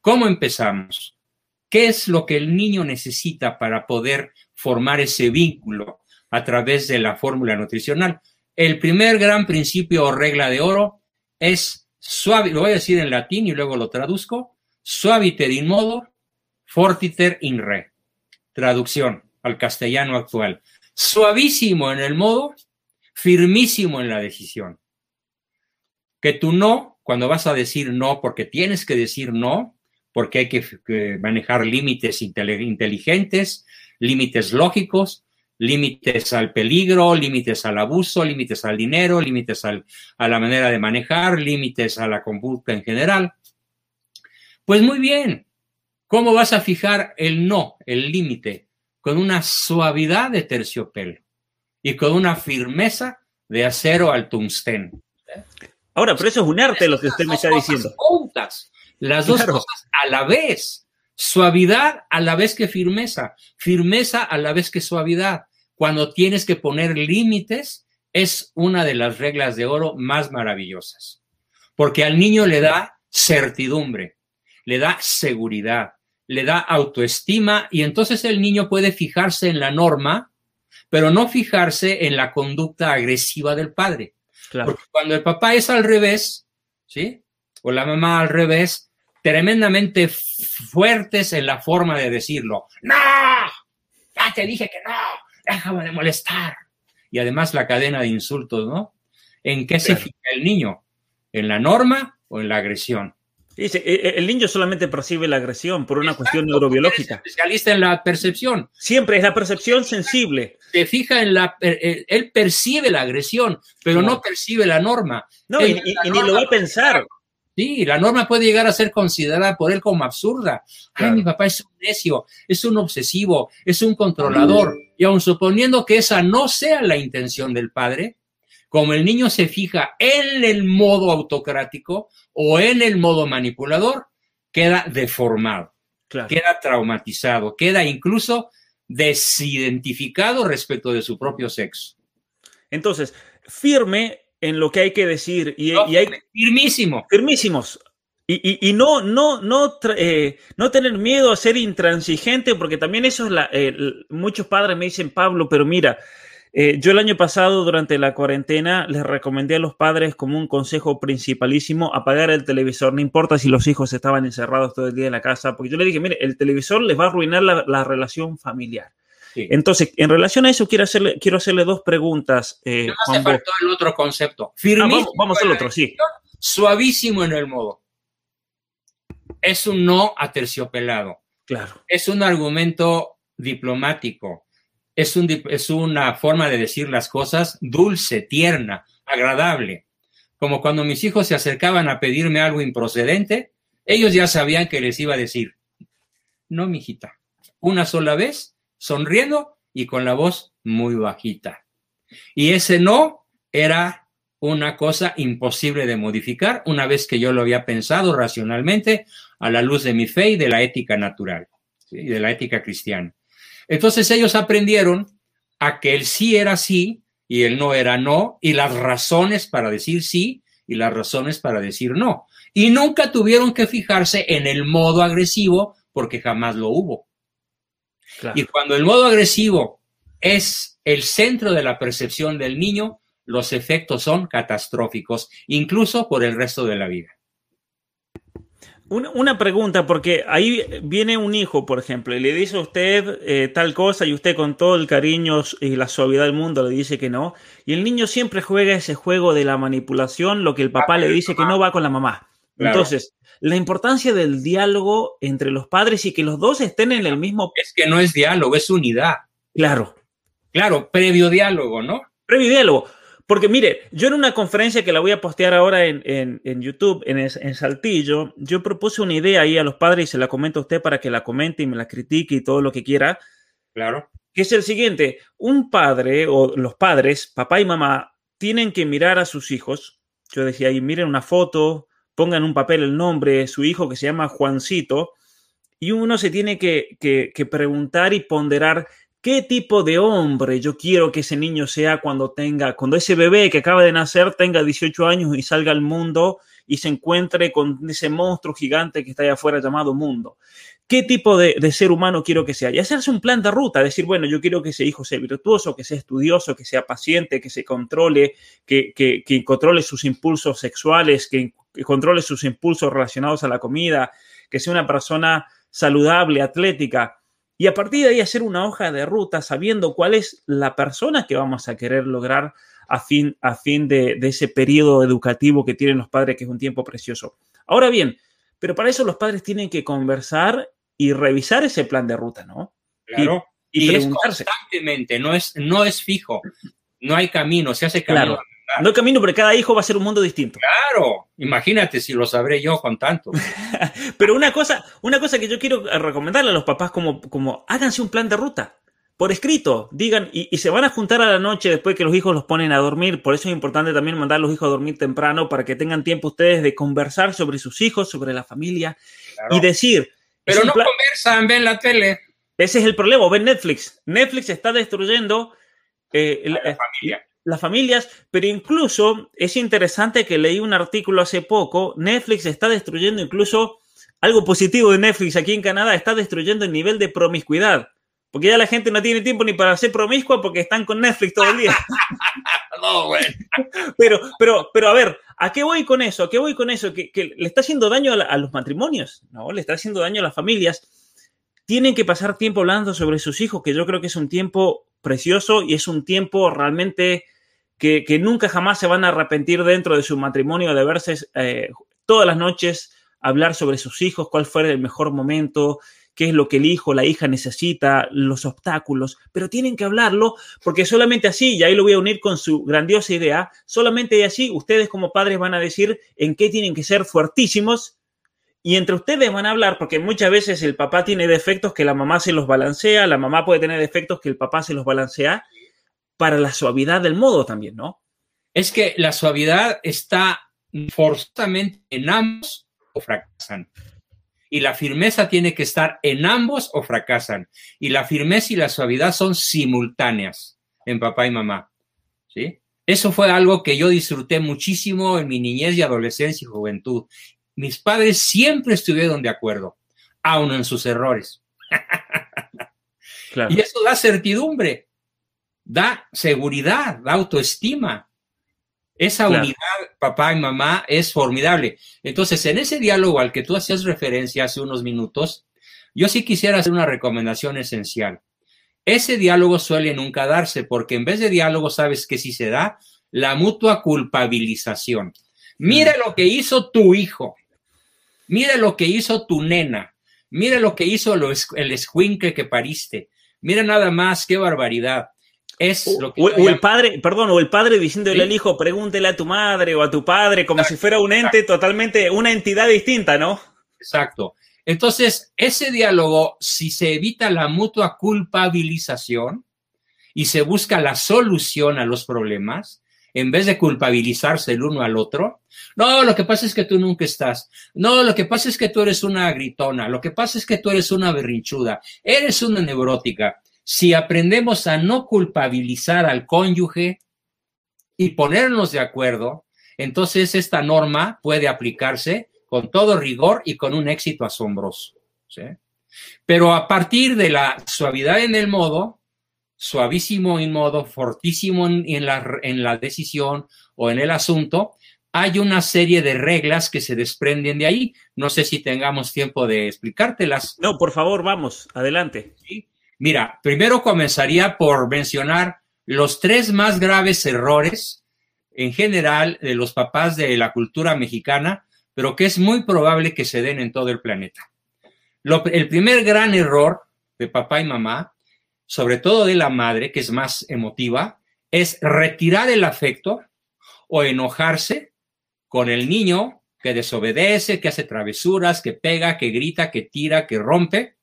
¿cómo empezamos? ¿Qué es lo que el niño necesita para poder formar ese vínculo a través de la fórmula nutricional? El primer gran principio o regla de oro es suave, lo voy a decir en latín y luego lo traduzco, suaviter in modo, fortiter in re. Traducción al castellano actual. Suavísimo en el modo, firmísimo en la decisión. Que tú no, cuando vas a decir no, porque tienes que decir no, porque hay que manejar límites inteligentes, límites lógicos, límites al peligro, límites al abuso, límites al dinero, límites a la manera de manejar, límites a la conducta en general. Pues muy bien, ¿cómo vas a fijar el no, el límite? Con una suavidad de terciopelo y con una firmeza de acero al tungsteno. Ahora, pero eso es un arte lo que usted me está diciendo. las dos cosas a la vez. Suavidad a la vez que firmeza, firmeza a la vez que suavidad. Cuando tienes que poner límites, es una de las reglas de oro más maravillosas, porque al niño le da certidumbre, le da seguridad, le da autoestima y entonces el niño puede fijarse en la norma, pero no fijarse en la conducta agresiva del padre. Porque cuando el papá es al revés, ¿sí? O la mamá al revés, tremendamente fuertes en la forma de decirlo. ¡No! Ya te dije que no, déjame de molestar. Y además la cadena de insultos, ¿no? ¿En qué se fija el niño? ¿En la norma o en la agresión? Dice, e, e, el niño solamente percibe la agresión por una cuestión neurobiológica. Especialista en la percepción. Siempre es la percepción sensible. Se fija en la. Él percibe la agresión, pero no, percibe la norma. No, y, ni lo va a pensar. Sí, la norma puede llegar a ser considerada por él como absurda. Ay, mi papá es un necio, es un obsesivo, es un controlador. Y aun suponiendo que esa no sea la intención del padre, como el niño se fija en el modo autocrático o en el modo manipulador, queda deformado, queda traumatizado, queda incluso desidentificado respecto de su propio sexo. Entonces, firme en lo que hay que decir y, hay firmísimo. Firmísimos. Y, no, no, no, eh, no tener miedo a ser intransigente, porque también eso es la. Eh, muchos padres me dicen, Pablo, pero mira, eh, yo el año pasado, durante la cuarentena, les recomendé a los padres como un consejo principalísimo apagar el televisor, no importa si los hijos estaban encerrados todo el día en la casa, porque yo les dije, mire, el televisor les va a arruinar la, relación familiar. Entonces, en relación a eso, quiero hacerle, quiero hacerle dos preguntas. Eh, no hace falta el otro concepto. Ah, Firmísimo vamos, al otro, sí. Suavísimo en el modo. Es un no aterciopelado. Claro. Es un argumento diplomático. Es, un, es una forma de decir las cosas dulce, tierna, agradable. Como cuando mis hijos se acercaban a pedirme algo improcedente, ellos ya sabían que les iba a decir, no, mijita, una sola vez sonriendo y con la voz muy bajita. Y ese no era una cosa imposible de modificar una vez que yo lo había pensado racionalmente a la luz de mi fe y de la ética natural y de la ética cristiana. Entonces ellos aprendieron a que el sí era sí y el no era no y las razones para decir sí y las razones para decir no. Y nunca tuvieron que fijarse en el modo agresivo porque jamás lo hubo. Y cuando el modo agresivo es el centro de la percepción del niño, los efectos son catastróficos, incluso por el resto de la vida. Una, pregunta, porque ahí viene un hijo, por ejemplo, y le dice a usted eh, tal cosa y usted con todo el cariño y la suavidad del mundo le dice que no, y el niño siempre juega ese juego de la manipulación, lo que el papá le dice que no va con la mamá. Entonces, la importancia del diálogo entre los padres y que los dos estén en el mismo... Es que no es diálogo, es unidad. Claro. Claro, previo diálogo, ¿no? Previo diálogo. Porque mire, yo en una conferencia que la voy a postear ahora en, YouTube, en, en, Saltillo, yo propuse una idea ahí a los padres y se la comento a usted para que la comente y me la critique y todo lo que quiera. Claro. Que es el siguiente, un padre o los padres, papá y mamá, tienen que mirar a sus hijos. Yo decía ahí, miren una foto, pongan en un papel el nombre de su hijo que se llama Juancito, y uno se tiene que, que, preguntar y ponderar qué tipo de hombre yo quiero que ese niño sea cuando tenga, cuando ese bebé que acaba de nacer tenga 18 años y salga al mundo y se encuentre con ese monstruo gigante que está allá afuera llamado mundo. ¿Qué tipo de, de, ser humano quiero que sea? Y hacerse un plan de ruta, decir, bueno, yo quiero que ese hijo sea virtuoso, que sea estudioso, que sea paciente, que se controle, que, que, que controle sus impulsos sexuales, que que controle sus impulsos relacionados a la comida, que sea una persona saludable, atlética, y a partir de ahí hacer una hoja de ruta sabiendo cuál es la persona que vamos a querer lograr a fin, a fin de, ese periodo educativo que tienen los padres, que es un tiempo precioso. Ahora bien, pero para eso los padres tienen que conversar y revisar ese plan de ruta, ¿no? Claro. Y, preguntarse. constantemente, no es, no es fijo, no hay camino, se hace camino. No hay camino, pero cada hijo va a ser un mundo distinto. Claro, imagínate si lo sabré yo con tanto. pero una cosa, una cosa que yo quiero recomendarle a los papás como, como háganse un plan de ruta por escrito, digan, y, se van a juntar a la noche después que los hijos los ponen a dormir. Por eso es importante también mandar a los hijos a dormir temprano para que tengan tiempo ustedes de conversar sobre sus hijos, sobre la familia y decir. Pero no conversan, ven la tele. Ese es el problema, ven Netflix. Netflix está destruyendo eh, la eh, familia las familias, pero incluso es interesante que leí un artículo hace poco, Netflix está destruyendo incluso algo positivo de Netflix aquí en Canadá, está destruyendo el nivel de promiscuidad. Porque ya la gente no tiene tiempo ni para ser promiscua porque están con Netflix todo el día. no, bueno. Pero, pero, pero a ver, ¿a qué voy con eso? ¿A qué voy con eso? Que, le está haciendo daño a, a, los matrimonios, ¿no? Le está haciendo daño a las familias. Tienen que pasar tiempo hablando sobre sus hijos, que yo creo que es un tiempo precioso y es un tiempo realmente que, nunca jamás se van a arrepentir dentro de su matrimonio de verse eh, todas las noches hablar sobre sus hijos, cuál fue el mejor momento, qué es lo que el hijo, la hija necesita, los obstáculos, pero tienen que hablarlo porque solamente así, y ahí lo voy a unir con su grandiosa idea, solamente así ustedes como padres van a decir en qué tienen que ser fuertísimos y entre ustedes van a hablar porque muchas veces el papá tiene defectos que la mamá se los balancea, la mamá puede tener defectos que el papá se los balancea para la suavidad del modo también, ¿no? es que la suavidad está forzosamente en ambos o fracasan. Y la firmeza tiene que estar en ambos o fracasan. Y la firmeza y la suavidad son simultáneas en papá y mamá. ¿Sí? Eso fue algo que yo disfruté muchísimo en mi niñez y adolescencia y juventud. Mis padres siempre estuvieron de acuerdo, aun en sus errores. Y eso da certidumbre, da seguridad, da autoestima. Esa unidad, papá y mamá, es formidable. Entonces, en ese diálogo al que tú hacías referencia hace unos minutos, yo sí quisiera hacer una recomendación esencial. Ese diálogo suele nunca darse porque en vez de diálogo, ¿sabes que sí se da? La mutua culpabilización. Mira lo que hizo tu hijo. Mira lo que hizo tu nena. Mira lo que hizo el escuincle que pariste. Mira nada más, qué barbaridad. Es o, lo que o, el padre, perdón, o el padre diciéndole al hijo, pregúntele a tu madre o a tu padre, como si fuera un ente totalmente, una entidad distinta, ¿no? Exacto. Entonces, ese diálogo, si se evita la mutua culpabilización y se busca la solución a los problemas, en vez de culpabilizarse el uno al otro, no, lo que pasa es que tú nunca estás. No, lo que pasa es que tú eres una gritona. Lo que pasa es que tú eres una berrinchuda. Eres una neurótica. Si aprendemos a no culpabilizar al cónyuge y ponernos de acuerdo, entonces esta norma puede aplicarse con todo rigor y con un éxito asombroso. Pero a partir de la suavidad en el modo, suavísimo en modo, fortísimo en, la, en la decisión o en el asunto, hay una serie de reglas que se desprenden de ahí. No sé si tengamos tiempo de explicártelas. No, por favor, vamos, adelante. Mira, primero comenzaría por mencionar los tres más graves errores en general de los papás de la cultura mexicana, pero que es muy probable que se den en todo el planeta. el primer gran error de papá y mamá, sobre todo de la madre, que es más emotiva, es retirar el afecto o enojarse con el niño que desobedece, que hace travesuras, que pega, que grita, que tira, que rompe.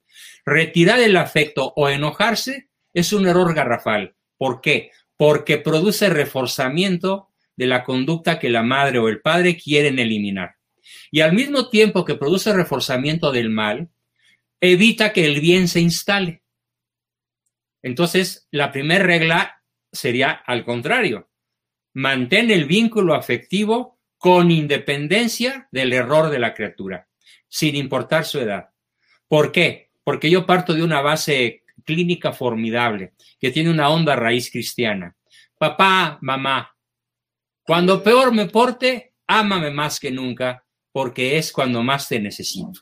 Retirar el afecto o enojarse es un error garrafal. ¿Por qué? Porque produce reforzamiento de la conducta que la madre o el padre quieren eliminar. Y al mismo tiempo que produce reforzamiento del mal, evita que el bien se instale. Entonces, la primera regla sería al contrario. Mantén el vínculo afectivo con independencia del error de la criatura, sin importar su edad. ¿Por qué? Porque yo parto de una base clínica formidable, que tiene una honda raíz cristiana. Papá, mamá, cuando peor me porte, ámame más que nunca, porque es cuando más te necesito.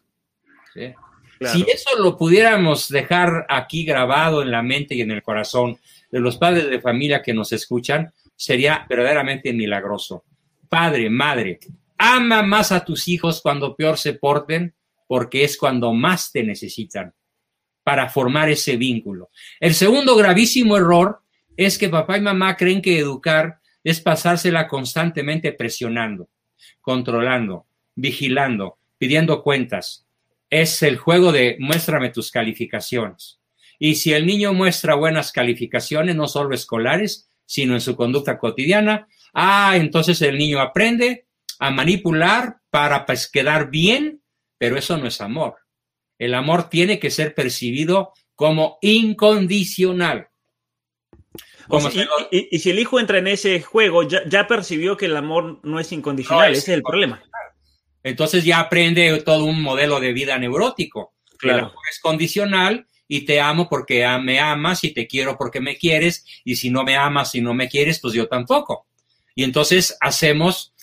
Si eso lo pudiéramos dejar aquí grabado en la mente y en el corazón de los padres de familia que nos escuchan, sería verdaderamente milagroso padre, madre, ama más a tus hijos cuando peor se porten, porque es cuando más te necesitan para formar ese vínculo. El segundo gravísimo error es que papá y mamá creen que educar es pasársela constantemente presionando, controlando, vigilando, pidiendo cuentas. Es el juego de muéstrame tus calificaciones. Y si el niño muestra buenas calificaciones, no solo escolares, sino en su conducta cotidiana, Ah, entonces el niño aprende a manipular para pues, quedar bien, pero eso no es amor. El amor tiene que ser percibido como incondicional. y, si el hijo entra en ese juego, ya, percibió que el amor no es incondicional, ese es el problema. Entonces ya aprende todo un modelo de vida neurótico. Claro. El amor es condicional y te amo porque me amas y te quiero porque me quieres y si no me amas y no me quieres, pues yo tampoco. Y entonces hacemos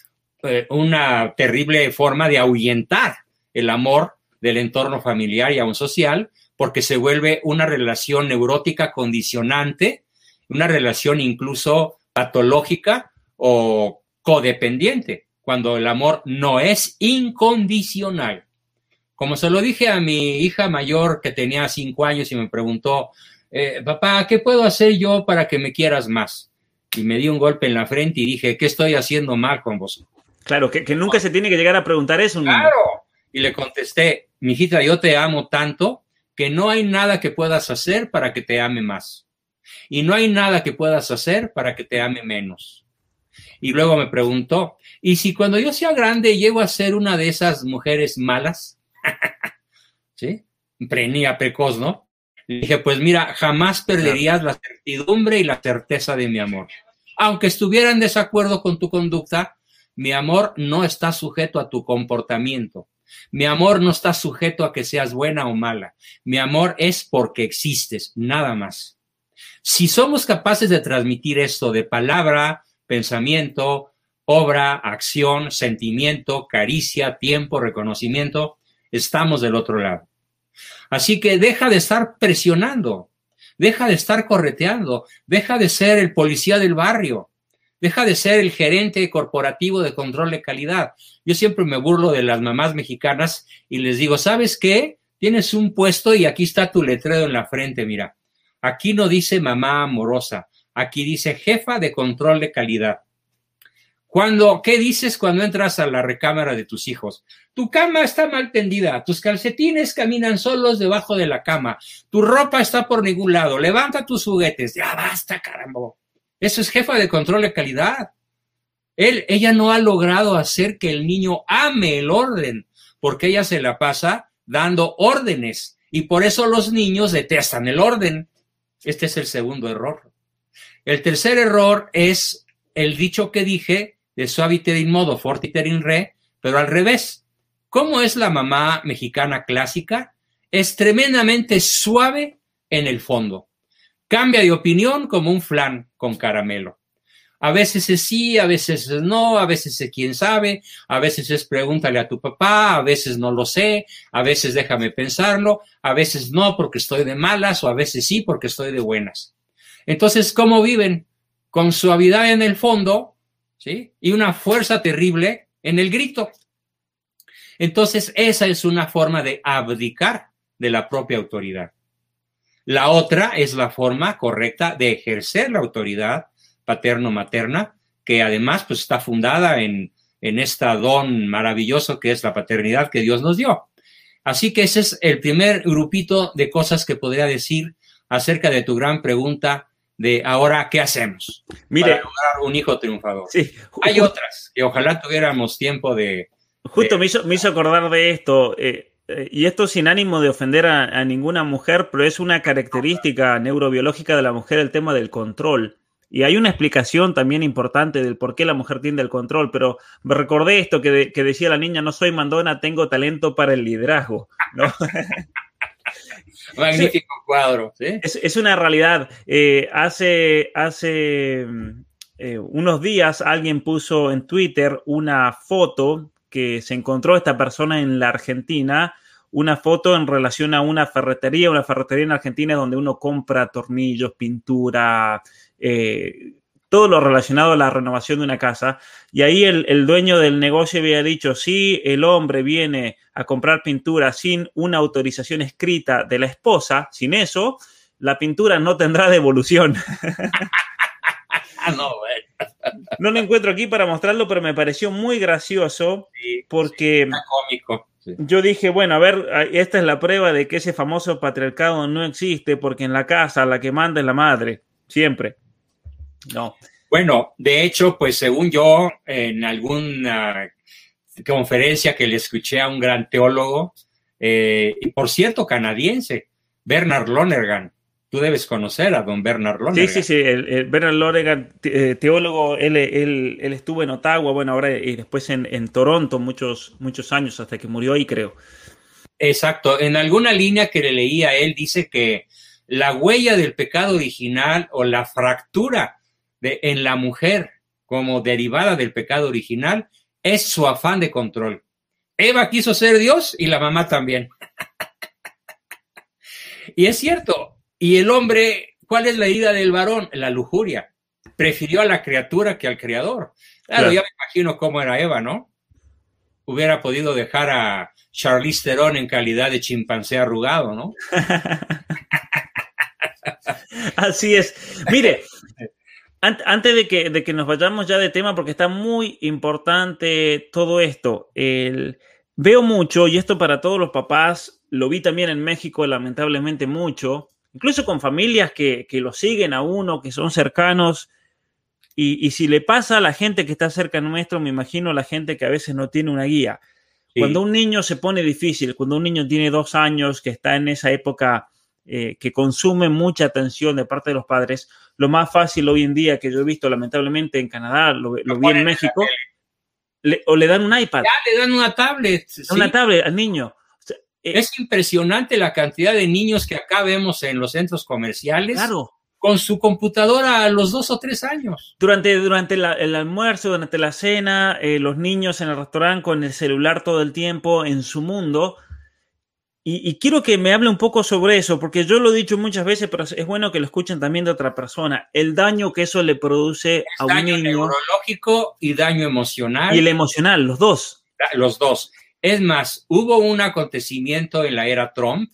eh, una terrible forma de ahuyentar el amor del entorno familiar y aún social, porque se vuelve una relación neurótica condicionante, una relación incluso patológica o codependiente, cuando el amor no es incondicional. Como se lo dije a mi hija mayor que tenía cinco años y me preguntó, eh, papá, ¿qué puedo hacer yo para que me quieras más? y me di un golpe en la frente y dije, ¿qué estoy haciendo mal con vos? Claro, que, nunca se tiene que llegar a preguntar eso. Claro. Y le contesté, mijita, yo te amo tanto que no hay nada que puedas hacer para que te ame más. Y no hay nada que puedas hacer para que te ame menos. Y luego me preguntó, ¿y si cuando yo sea grande llego a ser una de esas mujeres malas? ¿Sí? Prenía precoz, ¿no? Le dije, pues mira, jamás perderías la certidumbre y la certeza de mi amor. Aunque estuviera en desacuerdo con tu conducta, mi amor no está sujeto a tu comportamiento. Mi amor no está sujeto a que seas buena o mala. Mi amor es porque existes, nada más. Si somos capaces de transmitir esto de palabra, pensamiento, obra, acción, sentimiento, caricia, tiempo, reconocimiento, estamos del otro lado. Así que deja de estar presionando, deja de estar correteando, deja de ser el policía del barrio, deja de ser el gerente corporativo de control de calidad. Yo siempre me burlo de las mamás mexicanas y les digo, ¿sabes qué? Tienes un puesto y aquí está tu letrero en la frente, mira. Aquí no dice mamá amorosa, aquí dice jefa de control de calidad. Cuando, ¿qué dices cuando entras a la recámara de tus hijos? Tu cama está mal tendida, tus calcetines caminan solos debajo de la cama, tu ropa está por ningún lado, levanta tus juguetes, ya basta, caramba. Eso es jefa de control de calidad. Él, ella no ha logrado hacer que el niño ame el orden, porque ella se la pasa dando órdenes y por eso los niños detestan el orden. Este es el segundo error. El tercer error es el dicho que dije de suaviter in modo, fortiter in re, pero al revés. ¿Cómo es la mamá mexicana clásica? Es tremendamente suave en el fondo. Cambia de opinión como un flan con caramelo. A veces es sí, a veces es no, a veces es quién sabe, a veces es pregúntale a tu papá, a veces no lo sé, a veces déjame pensarlo, a veces no porque estoy de malas o a veces sí porque estoy de buenas. Entonces, ¿cómo viven? Con suavidad en el fondo, ¿sí? Y una fuerza terrible en el grito. Entonces, esa es una forma de abdicar de la propia autoridad. La otra es la forma correcta de ejercer la autoridad paterno-materna, que además pues, está fundada en, en esta don maravilloso que es la paternidad que Dios nos dio. Así que ese es el primer grupito de cosas que podría decir acerca de tu gran pregunta de ahora qué hacemos Mire, para lograr un hijo triunfador. sí, Hay otras que ojalá tuviéramos tiempo de... Justo me hizo, me hizo acordar de esto, eh, y esto sin ánimo de ofender a, a ninguna mujer, pero es una característica neurobiológica de la mujer el tema del control. Y hay una explicación también importante del por qué la mujer tiende al control, pero me recordé esto que, de- que decía la niña, no soy mandona, tengo talento para el liderazgo. ¿no? Magnífico cuadro. ¿sí? Es, es una realidad. Eh, hace hace mm, eh, unos días alguien puso en Twitter una foto que se encontró esta persona en la Argentina, una foto en relación a una ferretería, una ferretería en Argentina donde uno compra tornillos, pintura, eh, todo lo relacionado a la renovación de una casa. Y ahí el, dueño del negocio había dicho, si el hombre viene a comprar pintura sin una autorización escrita de la esposa, sin eso, la pintura no tendrá devolución. Ah, no, No lo encuentro aquí para mostrarlo, pero me pareció muy gracioso sí, porque está cómico. sí. yo dije, bueno, a ver, esta es la prueba de que ese famoso patriarcado no existe porque en la casa la que manda es la madre, siempre. No. Bueno, de hecho, pues según yo, en alguna conferencia que le escuché a un gran teólogo, eh, y por cierto, canadiense, Bernard Lonergan. Tú debes conocer a don Bernard Sí, Lonergan. sí, sí, el, el Bernard Loregan, te- eh, teólogo, él, él, él estuvo en Ottawa, bueno, ahora y después en, en Toronto muchos, muchos años hasta que murió ahí, creo. Exacto. En alguna línea que le leía, él dice que la huella del pecado original o la fractura de, en la mujer como derivada del pecado original es su afán de control. Eva quiso ser Dios y la mamá también. y es cierto. Y el hombre, ¿cuál es la herida del varón? La lujuria. Prefirió a la criatura que al creador. Claro, Claro. ya me imagino cómo era Eva, ¿no? Hubiera podido dejar a Charlize Theron en calidad de chimpancé arrugado, ¿no? Así es. Mire, an- antes de que, de que nos vayamos ya de tema, porque está muy importante todo esto, el- veo mucho, y esto para todos los papás, lo vi también en México, lamentablemente mucho, incluso con familias que, que lo siguen a uno, que son cercanos, y, si le pasa a la gente que está cerca nuestro, me imagino la gente que a veces no tiene una guía. Cuando un niño se pone difícil, cuando un niño tiene dos años, que está en esa época eh, que consume mucha atención de parte de los padres, lo más fácil hoy en día que yo he visto lamentablemente en Canadá, lo, vi en México, o le dan un iPad. Ya le dan una tablet. Una tablet al niño. Eh, es impresionante la cantidad de niños que acá vemos en los centros comerciales. Claro. Con su computadora a los dos o tres años. Durante, durante el almuerzo, durante la cena, eh, los niños en el restaurante con el celular todo el tiempo en su mundo. Y, quiero que me hable un poco sobre eso, porque yo lo he dicho muchas veces, pero es bueno que lo escuchen también de otra persona. El daño que eso le produce a un daño niño. neurológico y daño emocional. Y el emocional, los dos. Los dos. Es más, hubo un acontecimiento en la era Trump,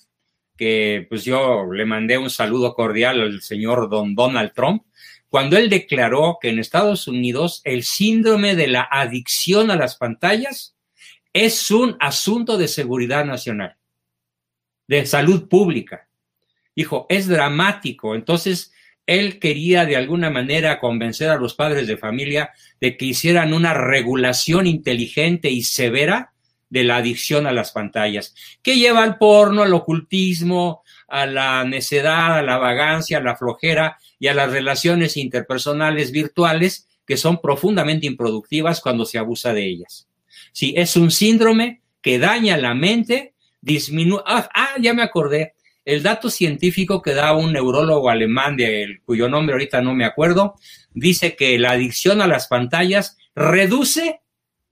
que pues yo le mandé un saludo cordial al señor don Donald Trump, cuando él declaró que en Estados Unidos el síndrome de la adicción a las pantallas es un asunto de seguridad nacional de salud pública. Dijo, es dramático. Entonces, él quería de alguna manera convencer a los padres de familia de que hicieran una regulación inteligente y severa de la adicción a las pantallas, que lleva al porno, al ocultismo, a la necedad, a la vagancia, a la flojera y a las relaciones interpersonales virtuales que son profundamente improductivas cuando se abusa de ellas. Sí, es un síndrome que daña la mente disminuye. Ah, ah, ya me acordé. El dato científico que da un neurólogo alemán, de, cuyo nombre ahorita no me acuerdo, dice que la adicción a las pantallas reduce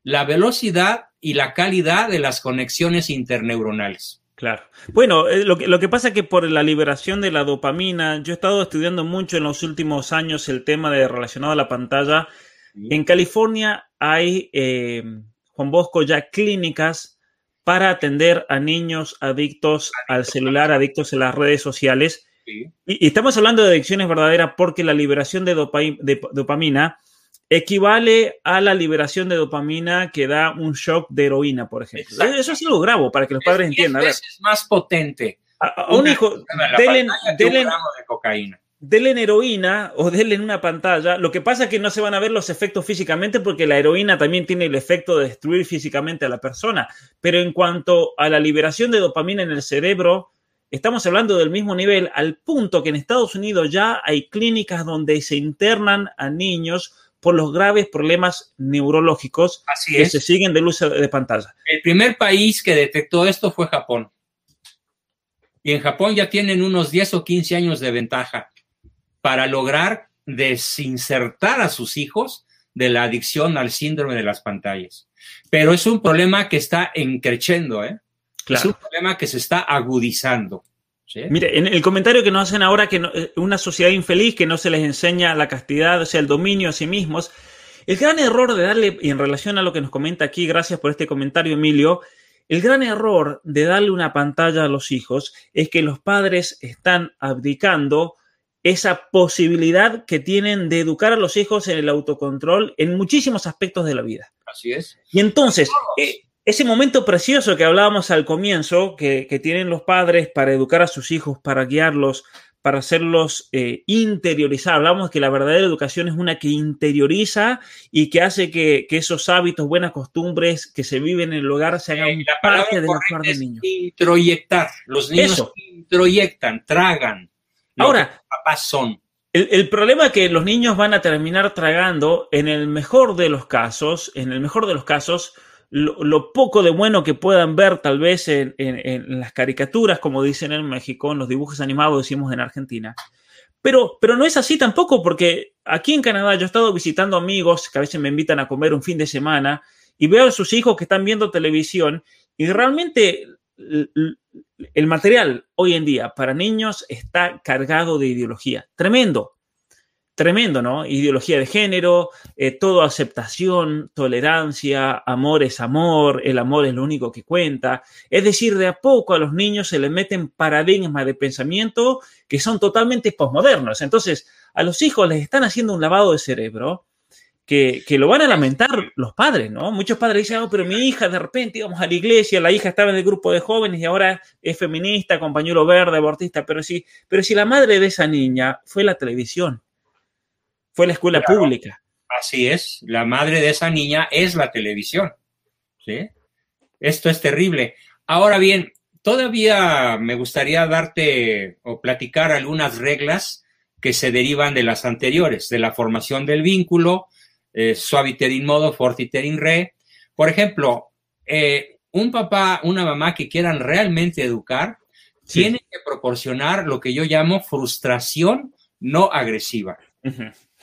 la velocidad y la calidad de las conexiones interneuronales. Claro. Bueno, eh, lo, que, lo que pasa es que por la liberación de la dopamina, yo he estado estudiando mucho en los últimos años el tema de relacionado a la pantalla. En California hay, eh, Juan Bosco, ya clínicas para atender a niños adictos al celular, adictos en las redes sociales. Y, estamos hablando de adicciones verdaderas porque la liberación de, dopamina equivale a la liberación de dopamina que da un shock de heroína, por ejemplo. Eso es algo grave para que los padres entiendan. Es más potente. A, un hijo, denle, de cocaína denle heroína o denle en una pantalla. Lo que pasa es que no se van a ver los efectos físicamente porque la heroína también tiene el efecto de destruir físicamente a la persona. Pero en cuanto a la liberación de dopamina en el cerebro, estamos hablando del mismo nivel, al punto que en Estados Unidos ya hay clínicas donde se internan a niños por los graves problemas neurológicos que se siguen del uso de pantalla. El primer país que detectó esto fue Japón. Y en Japón ya tienen unos 10 o 15 años de ventaja para lograr desinsertar a sus hijos de la adicción al síndrome de las pantallas. Pero es un problema que está encrechendo, ¿eh? Es un problema que se está agudizando. Mire, en el comentario que nos hacen ahora que eh, una sociedad infeliz que no se les enseña la castidad, o sea, el dominio a sí mismos, el gran error de darle, y en relación a lo que nos comenta aquí, gracias por este comentario, Emilio, el gran error de darle una pantalla a los hijos es que los padres están abdicando esa posibilidad que tienen de educar a los hijos en el autocontrol en muchísimos aspectos de la vida. Así es. Y entonces, eh, ese momento precioso que hablábamos al comienzo, que, tienen los padres para educar a sus hijos, para guiarlos, para hacerlos eh, interiorizar. Hablamos que la verdadera educación es una que interioriza y que hace que, esos hábitos, buenas costumbres que se viven en el hogar se hagan parte del hogar del niño. Introyectar. Los niños introyectan, tragan Ahora, papás son. El, problema es que los niños van a terminar tragando, en el mejor de los casos, en el mejor de los casos, lo, poco de bueno que puedan ver tal vez en, las caricaturas, como dicen en México, en los dibujos animados, decimos en Argentina. Pero, pero no es así tampoco, porque aquí en Canadá yo he estado visitando amigos que a veces me invitan a comer un fin de semana y veo a sus hijos que están viendo televisión y realmente el material hoy en día para niños está cargado de ideología. Tremendo, tremendo, ¿no? Ideología de género, eh, todo aceptación, tolerancia, amor es amor, el amor es lo único que cuenta. Es decir, de a poco a los niños se les meten paradigmas de pensamiento que son totalmente posmodernos. Entonces, a los hijos les están haciendo un lavado de cerebro que, lo van a lamentar los padres, ¿no? Muchos padres dicen, oh, pero mi hija de repente íbamos a la iglesia, la hija estaba en el grupo de jóvenes y ahora es feminista, compañero verde, abortista, pero sí, pero si la madre de esa niña fue la televisión, fue la escuela pública, Así es, la madre de esa niña es la televisión. ¿sí? Esto es terrible. Ahora bien, todavía me gustaría darte o platicar algunas reglas que se derivan de las anteriores, de la formación del vínculo, eh, suaviter in modo, fortiter in re. Por ejemplo, eh, un papá, una mamá que quieran realmente educar, tiene que proporcionar lo que yo llamo frustración no agresiva.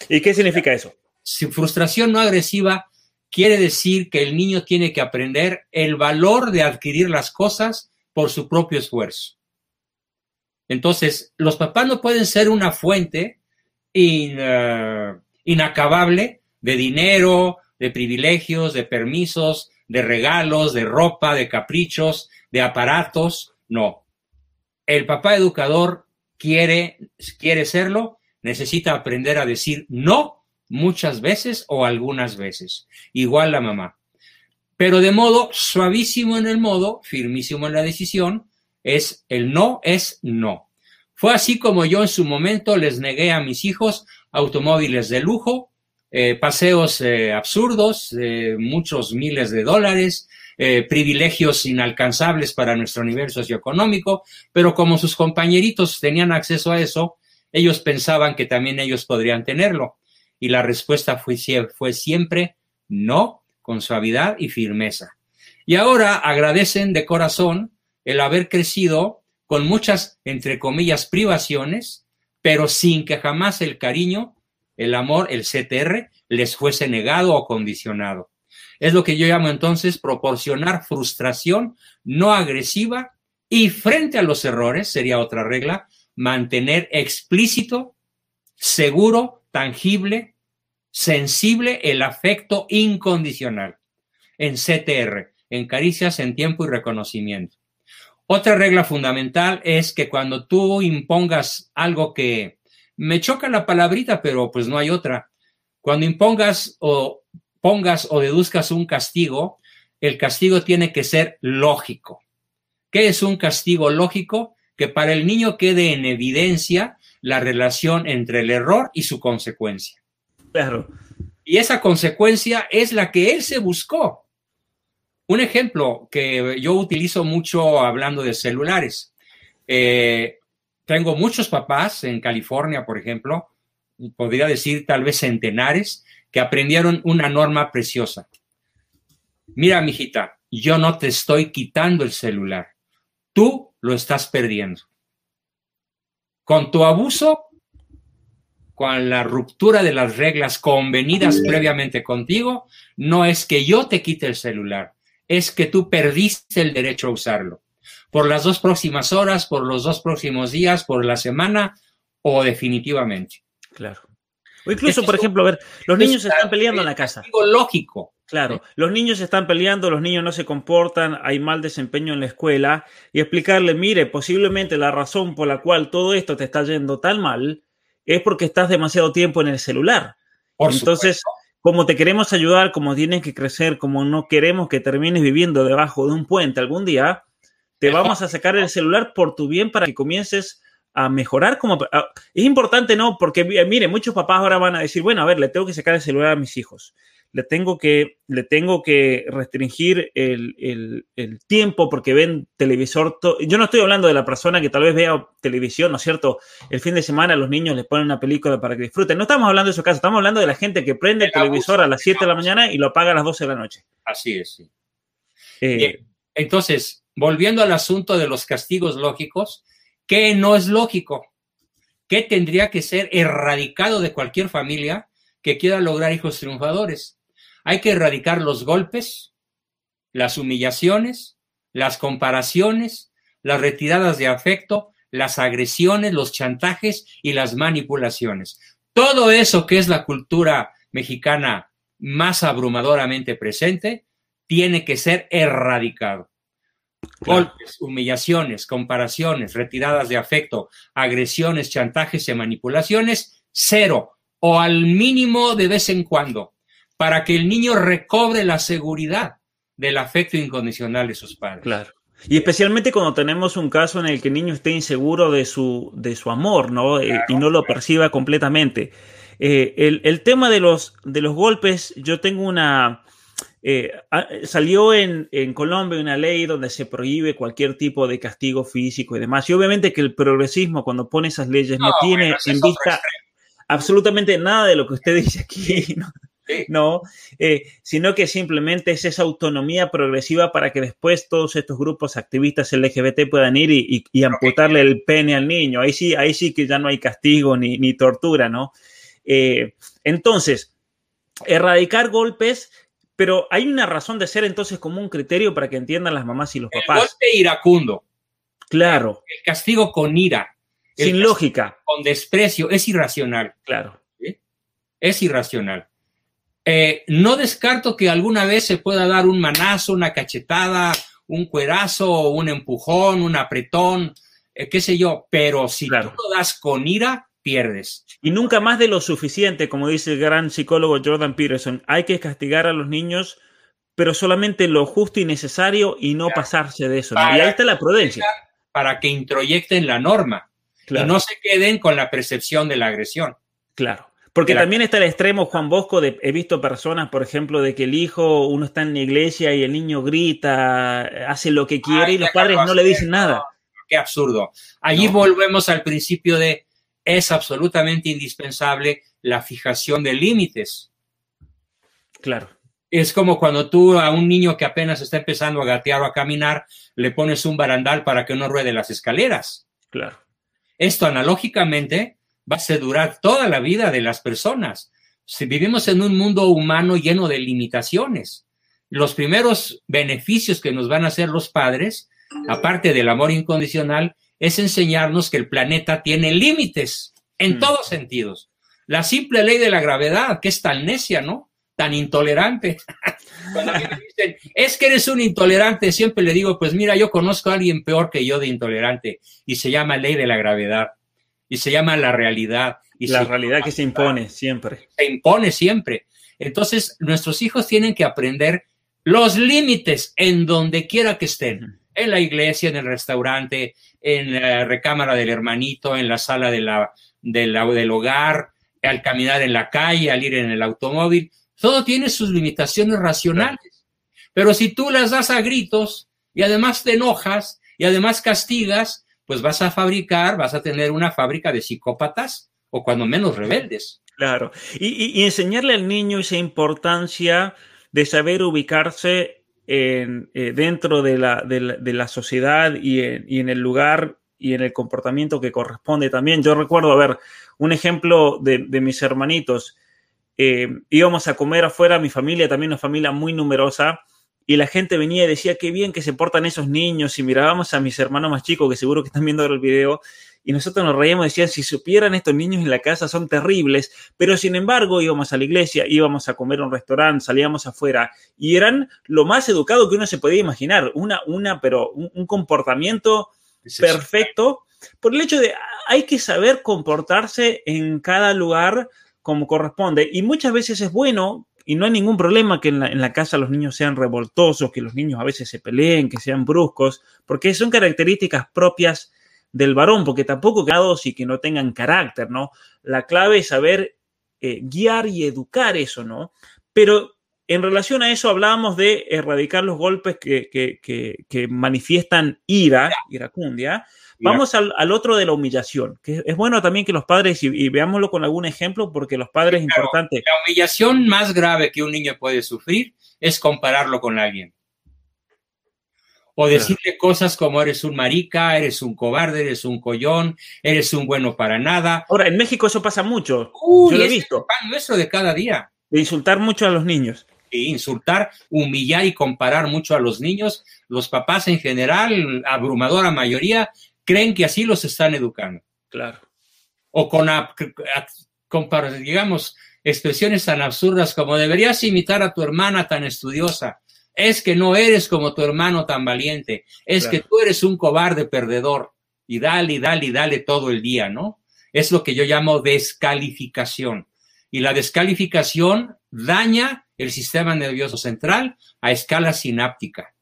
¿Y qué significa eso? Si frustración no agresiva quiere decir que el niño tiene que aprender el valor de adquirir las cosas por su propio esfuerzo. Entonces, los papás no pueden ser una fuente eh, inacabable de dinero, de privilegios, de permisos, de regalos, de ropa, de caprichos, de aparatos. No. El papá educador quiere, quiere serlo, necesita aprender a decir no muchas veces o algunas veces. Igual la mamá. Pero de modo suavísimo en el modo, firmísimo en la decisión, es el no es no. Fue así como yo en su momento les negué a mis hijos automóviles de lujo, eh, paseos eh, absurdos, muchos miles de dólares, eh, privilegios inalcanzables para nuestro nivel socioeconómico, pero como sus compañeritos tenían acceso a eso, ellos pensaban que también ellos podrían tenerlo. Y la respuesta fue, siempre no, con suavidad y firmeza. Y ahora agradecen de corazón el haber crecido con muchas, entre comillas, privaciones, pero sin que jamás el cariño el amor, el CTR, les fuese negado o condicionado. Es lo que yo llamo entonces proporcionar frustración no agresiva y frente a los errores, sería otra regla, mantener explícito, seguro, tangible, sensible el afecto incondicional en CTR, en caricias en tiempo y reconocimiento. Otra regla fundamental es que cuando tú impongas algo que me choca la palabrita, pero pues no hay otra. Cuando impongas o pongas o deduzcas un castigo, el castigo tiene que ser lógico. ¿Qué es un castigo lógico? Que para el niño quede en evidencia la relación entre el error y su consecuencia. Claro. Y esa consecuencia es la que él se buscó. Un ejemplo que yo utilizo mucho hablando de celulares. Eh, tengo muchos papás en California, por ejemplo, podría decir tal vez centenares, que aprendieron una norma preciosa. Mira, mijita, yo no te estoy quitando el celular. Tú lo estás perdiendo. Con tu abuso, con la ruptura de las reglas convenidas previamente contigo, no es que yo te quite el celular, es que tú perdiste el derecho a usarlo por las dos próximas horas, por los dos próximos días, por la semana o definitivamente. Claro. O incluso, por ejemplo, a ver, los niños están peleando en la casa. lógico. Claro, los niños están peleando, los niños no se comportan, hay mal desempeño en la escuela y explicarle, mire, posiblemente la razón por la cual todo esto te está yendo tan mal es porque estás demasiado tiempo en el celular. Entonces, como te queremos ayudar, como tienes que crecer, como no queremos que termines viviendo debajo de un puente algún día, te vamos a sacar el celular por tu bien para que comiences a mejorar como... Es importante, ¿no? Porque, mire, muchos papás ahora van a decir, bueno, a ver, le tengo que sacar el celular a mis hijos. Le tengo que, le tengo que restringir el, tiempo porque ven televisor. Yo no estoy hablando de la persona que tal vez vea televisión, ¿no es cierto? El fin de semana los niños les ponen una película para que disfruten. No estamos hablando de esos casos, estamos hablando de la gente que prende el, televisor a las 7 de la mañana y lo apaga a las 12 de la noche. Así es, sí. Eh, entonces, volviendo al asunto de los castigos lógicos, ¿qué no es lógico? ¿Qué tendría que ser erradicado de cualquier familia que quiera lograr hijos triunfadores? Hay que erradicar los golpes, las humillaciones, las comparaciones, las retiradas de afecto, las agresiones, los chantajes y las manipulaciones. Todo eso que es la cultura mexicana más abrumadoramente presente, tiene que ser erradicado. Golpes, humillaciones, comparaciones, retiradas de afecto, agresiones, chantajes y manipulaciones, cero o al mínimo de vez en cuando, para que el niño recobre la seguridad del afecto incondicional de sus padres. Claro. Y especialmente cuando tenemos un caso en el que el niño esté inseguro de su, de su amor, ¿no? Eh, y no lo perciba completamente. Eh, el, tema de los, de los golpes, yo tengo una... Eh, salió en, en, Colombia una ley donde se prohíbe cualquier tipo de castigo físico y demás. Y obviamente que el progresismo cuando pone esas leyes no, tiene en vista absolutamente nada de lo que usted dice aquí. ¿no? No, eh, sino que simplemente es esa autonomía progresiva para que después todos estos grupos activistas LGBT puedan ir y, amputarle el pene al niño. Ahí sí, ahí sí que ya no hay castigo ni, ni tortura, ¿no? Eh, entonces, erradicar golpes, pero hay una razón de ser entonces como un criterio para que entiendan las mamás y los papás. El golpe iracundo. Claro. El castigo con ira. Sin lógica. Con desprecio. Es irracional. Claro. Es irracional. Eh, no descarto que alguna vez se pueda dar un manazo, una cachetada, un cuerazo, un empujón, un apretón, eh, qué sé yo, pero si tú lo das con ira, pierdes. Y nunca más de lo suficiente, como dice el gran psicólogo Jordan Peterson, hay que castigar a los niños, pero solamente lo justo y necesario y no pasarse de eso. Y ahí está la prudencia. Para que introyecten la norma y no se queden con la percepción de la agresión. Claro. Porque también está el extremo, Juan Bosco, de, he visto personas, por ejemplo, de que el hijo, uno está en la iglesia y el niño grita, hace lo que quiere y los padres no le dicen nada. Qué absurdo. Allí volvemos al principio de es absolutamente indispensable la fijación de límites. Claro. Es como cuando tú a un niño que apenas está empezando a gatear o a caminar, le pones un barandal para que no ruede las escaleras. Claro. Esto analógicamente va a durar toda la vida de las personas. Si vivimos en un mundo humano lleno de limitaciones, los primeros beneficios que nos van a hacer los padres, aparte del amor incondicional, es enseñarnos que el planeta tiene límites en mm. todos sentidos. La simple ley de la gravedad, que es tan necia, ¿no? Tan intolerante. Cuando me dicen, es que eres un intolerante, siempre le digo, pues mira, yo conozco a alguien peor que yo de intolerante y se llama ley de la gravedad y se llama la realidad. Y la realidad que se impone siempre. Se impone siempre. Entonces, nuestros hijos tienen que aprender los límites en donde quiera que estén, en la iglesia, en el restaurante, en la recámara del hermanito, en la sala de la, del hogar, al caminar en la calle, al ir en el automóvil. Todo tiene sus limitaciones racionales. Pero si tú las das a gritos y además te enojas y además castigas, pues vas a fabricar, vas a tener una fábrica de psicópatas o cuando menos rebeldes. Claro, y, enseñarle al niño esa importancia de saber ubicarse en, eh, dentro de la, de, la, sociedad y en, el lugar y en el comportamiento que corresponde también. Yo recuerdo, a ver, un ejemplo de, mis hermanitos. Eh, íbamos a comer afuera, mi familia, también una familia muy numerosa, y la gente venía y decía qué bien que se portan esos niños y mirábamos a mis hermanos más chicos que seguro que están viendo ahora el video y nosotros nos reíamos y decían si supieran estos niños en la casa son terribles, pero sin embargo íbamos a la iglesia, íbamos a comer a un restaurante, salíamos afuera y eran lo más educado que uno se podía imaginar, una, una, pero un, comportamiento perfecto por el hecho de hay que saber comportarse en cada lugar como corresponde. Y muchas veces es bueno y no hay ningún problema que en la, casa los niños sean revoltosos, que los niños a veces se peleen, que sean bruscos, porque son características propias del varón, porque tampoco quedados y que no tengan carácter, ¿no? La clave es saber eh, guiar y educar eso, ¿no? Pero en relación a eso hablábamos de erradicar los golpes que, que manifiestan ira, iracundia, Vamos al, otro de la humillación, que es bueno también que los padres, y, veámoslo con algún ejemplo, porque los padres es importante. La humillación más grave que un niño puede sufrir es compararlo con alguien. O decirle cosas como eres un marica, eres un cobarde, eres un collón, eres un bueno para nada. Ahora, en México eso pasa mucho. Yo lo he visto. Es pan nuestro de cada día. De insultar mucho a los niños. insultar, humillar y comparar mucho a los niños. Los papás en general, abrumadora mayoría, creen que así los están educando. Claro. O con, digamos, expresiones tan absurdas como deberías imitar a tu hermana tan estudiosa. Es que no eres como tu hermano tan valiente. Es que tú eres un cobarde perdedor. Y dale, y dale, y dale todo el día, ¿no? Es lo que yo llamo descalificación. Y la descalificación daña el sistema nervioso central a escala sináptica,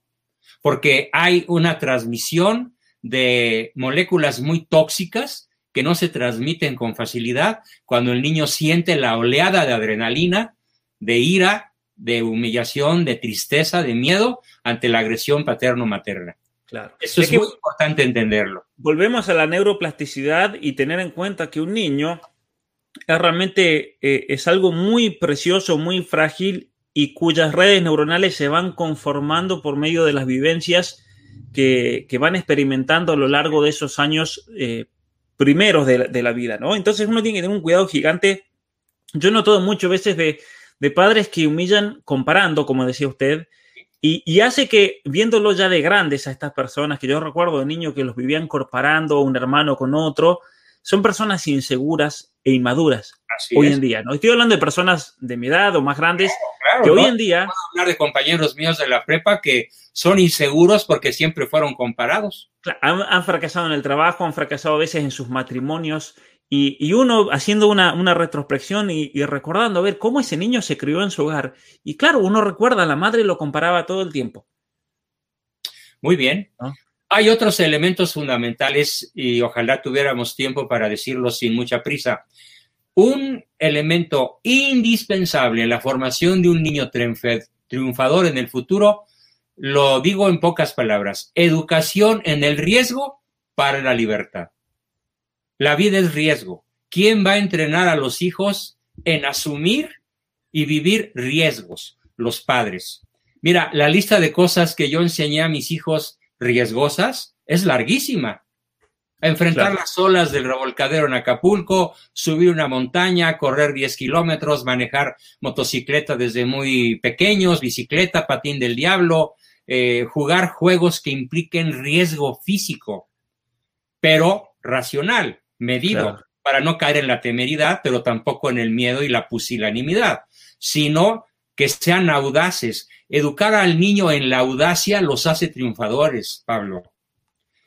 porque hay una transmisión de moléculas muy tóxicas que no se transmiten con facilidad cuando el niño siente la oleada de adrenalina, de ira, de humillación, de tristeza, de miedo ante la agresión paterno-materna. Claro. Eso es, muy importante entenderlo. Volvemos a la neuroplasticidad y tener en cuenta que un niño realmente eh, es algo muy precioso, muy frágil y cuyas redes neuronales se van conformando por medio de las vivencias que, van experimentando a lo largo de esos años eh, primeros de la, vida, ¿no? Entonces uno tiene que tener un cuidado gigante. Yo noto muchas veces de, de padres que humillan comparando, como decía usted, y, hace que, viéndolo ya de grandes a estas personas, que yo recuerdo de niño que los vivían comparando un hermano con otro, son personas inseguras e inmaduras hoy en día. No estoy hablando de personas de mi edad o más grandes, que hoy en día... Puedo hablar de compañeros míos de la prepa que son inseguros porque siempre fueron comparados. Han, fracasado en el trabajo, han fracasado a veces en sus matrimonios, y, uno haciendo una, retrospección y, recordando a ver cómo ese niño se crió en su hogar. Y claro, uno recuerda, la madre lo comparaba todo el tiempo. Muy bien. Hay otros elementos fundamentales y ojalá tuviéramos tiempo para decirlos sin mucha prisa. Un elemento indispensable en la formación de un niño triunfador en el futuro, lo digo en pocas palabras, educación en el riesgo para la libertad. La vida es riesgo. ¿Quién va a entrenar a los hijos en asumir y vivir riesgos? Los padres. Mira, la lista de cosas que yo enseñé a mis hijos riesgosas es larguísima. Enfrentar las olas del revolcadero en Acapulco, subir una montaña, correr 10 kilómetros, manejar motocicleta desde muy pequeños, bicicleta, patín del diablo, eh, jugar juegos que impliquen riesgo físico, pero racional medido, para no caer en la temeridad, pero tampoco en el miedo y la pusilanimidad, sino que sean audaces. Educar al niño en la audacia los hace triunfadores, Pablo.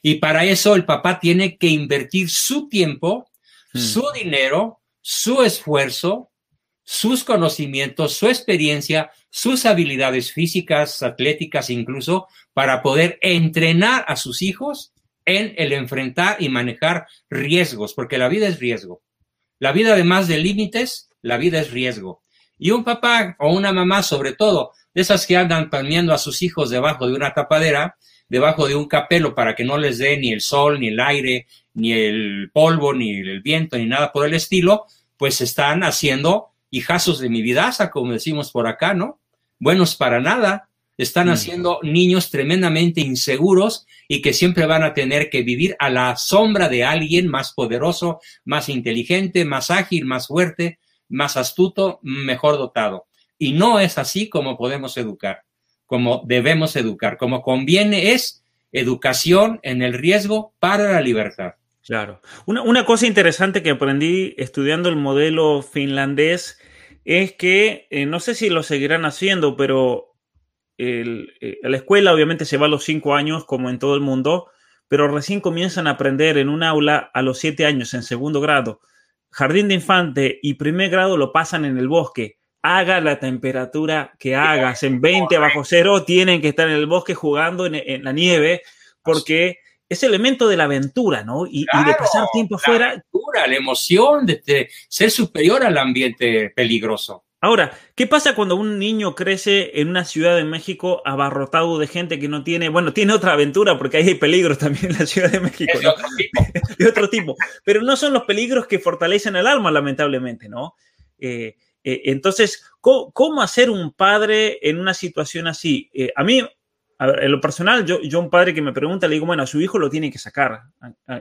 Y para eso el papá tiene que invertir su tiempo, hmm. su dinero, su esfuerzo, sus conocimientos, su experiencia, sus habilidades físicas, atléticas incluso, para poder entrenar a sus hijos en el enfrentar y manejar riesgos, porque la vida es riesgo. La vida, además de límites, la vida es riesgo. Y un papá o una mamá, sobre todo, de esas que andan palmeando a sus hijos debajo de una tapadera, debajo de un capelo para que no les dé ni el sol, ni el aire, ni el polvo, ni el viento, ni nada por el estilo, pues están haciendo hijazos de mi vidaza, como decimos por acá, ¿no? Buenos para nada, están mm. haciendo niños tremendamente inseguros y que siempre van a tener que vivir a la sombra de alguien más poderoso, más inteligente, más ágil, más fuerte, más astuto, mejor dotado. Y no es así como podemos educar, como debemos educar, como conviene es educación en el riesgo para la libertad. Claro. Una, cosa interesante que aprendí estudiando el modelo finlandés es que, eh, no sé si lo seguirán haciendo, pero el, eh, la escuela obviamente se va a los cinco años, como en todo el mundo, pero recién comienzan a aprender en un aula a los siete años, en segundo grado. Jardín de infante y primer grado lo pasan en el bosque. Haga la temperatura que hagas, en 20 bajo cero, tienen que estar en el bosque jugando en, la nieve, porque es elemento de la aventura, ¿no? Y, de pasar tiempo afuera. La aventura, la emoción de ser superior al ambiente peligroso. Ahora, ¿qué pasa cuando un niño crece en una ciudad de México abarrotado de gente que no tiene, bueno, tiene otra aventura porque hay peligros también en la Ciudad de México. otro tipo. de otro tipo. Pero no son los peligros que fortalecen el alma, lamentablemente, ¿no? Eh, eh, entonces, ¿cómo, hacer un padre en una situación así? Eh, a mí, en lo personal, yo, yo un padre que me pregunta, le digo, bueno, a su hijo lo tiene que sacar,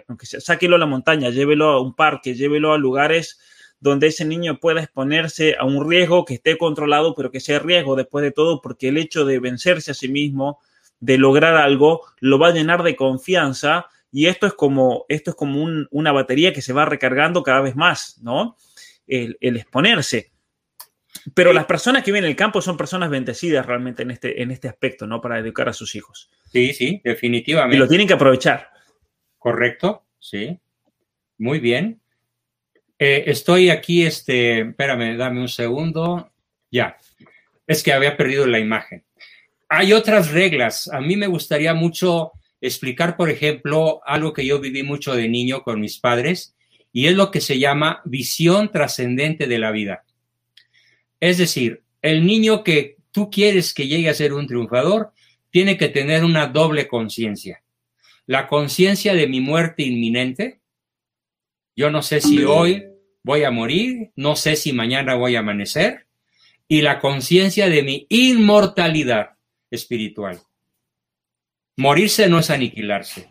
aunque sea, sáquelo a la montaña, llévelo a un parque, llévelo a lugares donde ese niño pueda exponerse a un riesgo que esté controlado, pero que sea riesgo después de todo, porque el hecho de vencerse a sí mismo, de lograr algo, lo va a llenar de confianza y esto es como, esto es como una batería que se va recargando cada vez más, ¿no? El, exponerse. Pero las personas que viven en el campo son personas bendecidas realmente en este, en este aspecto, ¿no? Para educar a sus hijos. Sí, sí, definitivamente. Y lo tienen que aprovechar. Correcto, sí. Muy bien. Eh, estoy aquí, este, espérame, dame un segundo. Ya, es que había perdido la imagen. Hay otras reglas. A mí me gustaría mucho explicar, por ejemplo, algo que yo viví mucho de niño con mis padres y es lo que se llama visión trascendente de la vida. Es decir, el niño que tú quieres que llegue a ser un triunfador tiene que tener una doble conciencia. La conciencia de mi muerte inminente. Yo no sé si hoy voy a morir, no sé si mañana voy a amanecer. Y la conciencia de mi inmortalidad espiritual. Morirse no es aniquilarse.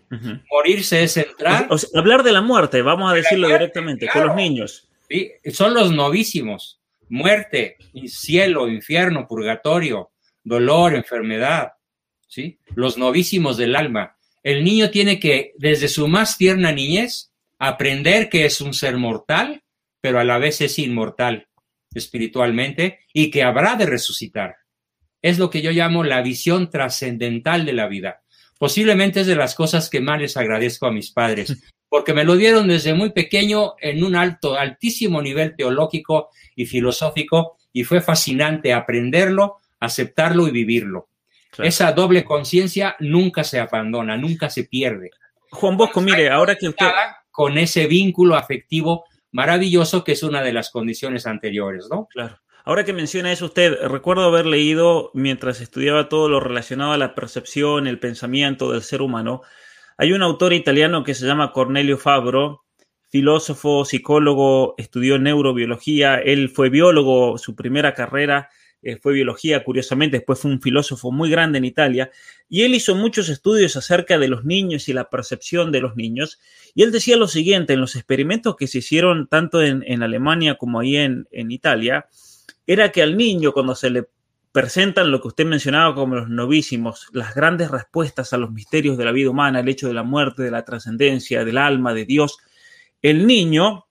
Morirse es entrar. hablar de la muerte, vamos a decirlo directamente, con los niños. son los novísimos. Muerte, cielo, infierno, purgatorio, dolor, enfermedad. ¿sí? Los novísimos del alma. El niño tiene que, desde su más tierna niñez, aprender que es un ser mortal, pero a la vez es inmortal espiritualmente y que habrá de resucitar. Es lo que yo llamo la visión trascendental de la vida. Posiblemente es de las cosas que más les agradezco a mis padres, porque me lo dieron desde muy pequeño en un alto, altísimo nivel teológico y filosófico, y fue fascinante aprenderlo, aceptarlo y vivirlo. Esa doble conciencia nunca se abandona, nunca se pierde. Juan Bosco, mire, ahora que usted... Con ese vínculo afectivo maravilloso que es una de las condiciones anteriores, ¿no? Claro. Ahora que menciona eso usted, recuerdo haber leído mientras estudiaba todo lo relacionado a la percepción, el pensamiento del ser humano. Hay un autor italiano que se llama Cornelio Fabro, filósofo, psicólogo, estudió neurobiología, él fue biólogo, su primera carrera eh, fue biología, curiosamente, después fue un filósofo muy grande en Italia, y él hizo muchos estudios acerca de los niños y la percepción de los niños, y él decía lo siguiente, en los experimentos que se hicieron tanto en, Alemania como ahí en, en Italia, era que al niño cuando se le presentan lo que usted mencionaba como los novísimos, las grandes respuestas a los misterios de la vida humana, el hecho de la muerte, de la trascendencia, del alma, de Dios, el niño,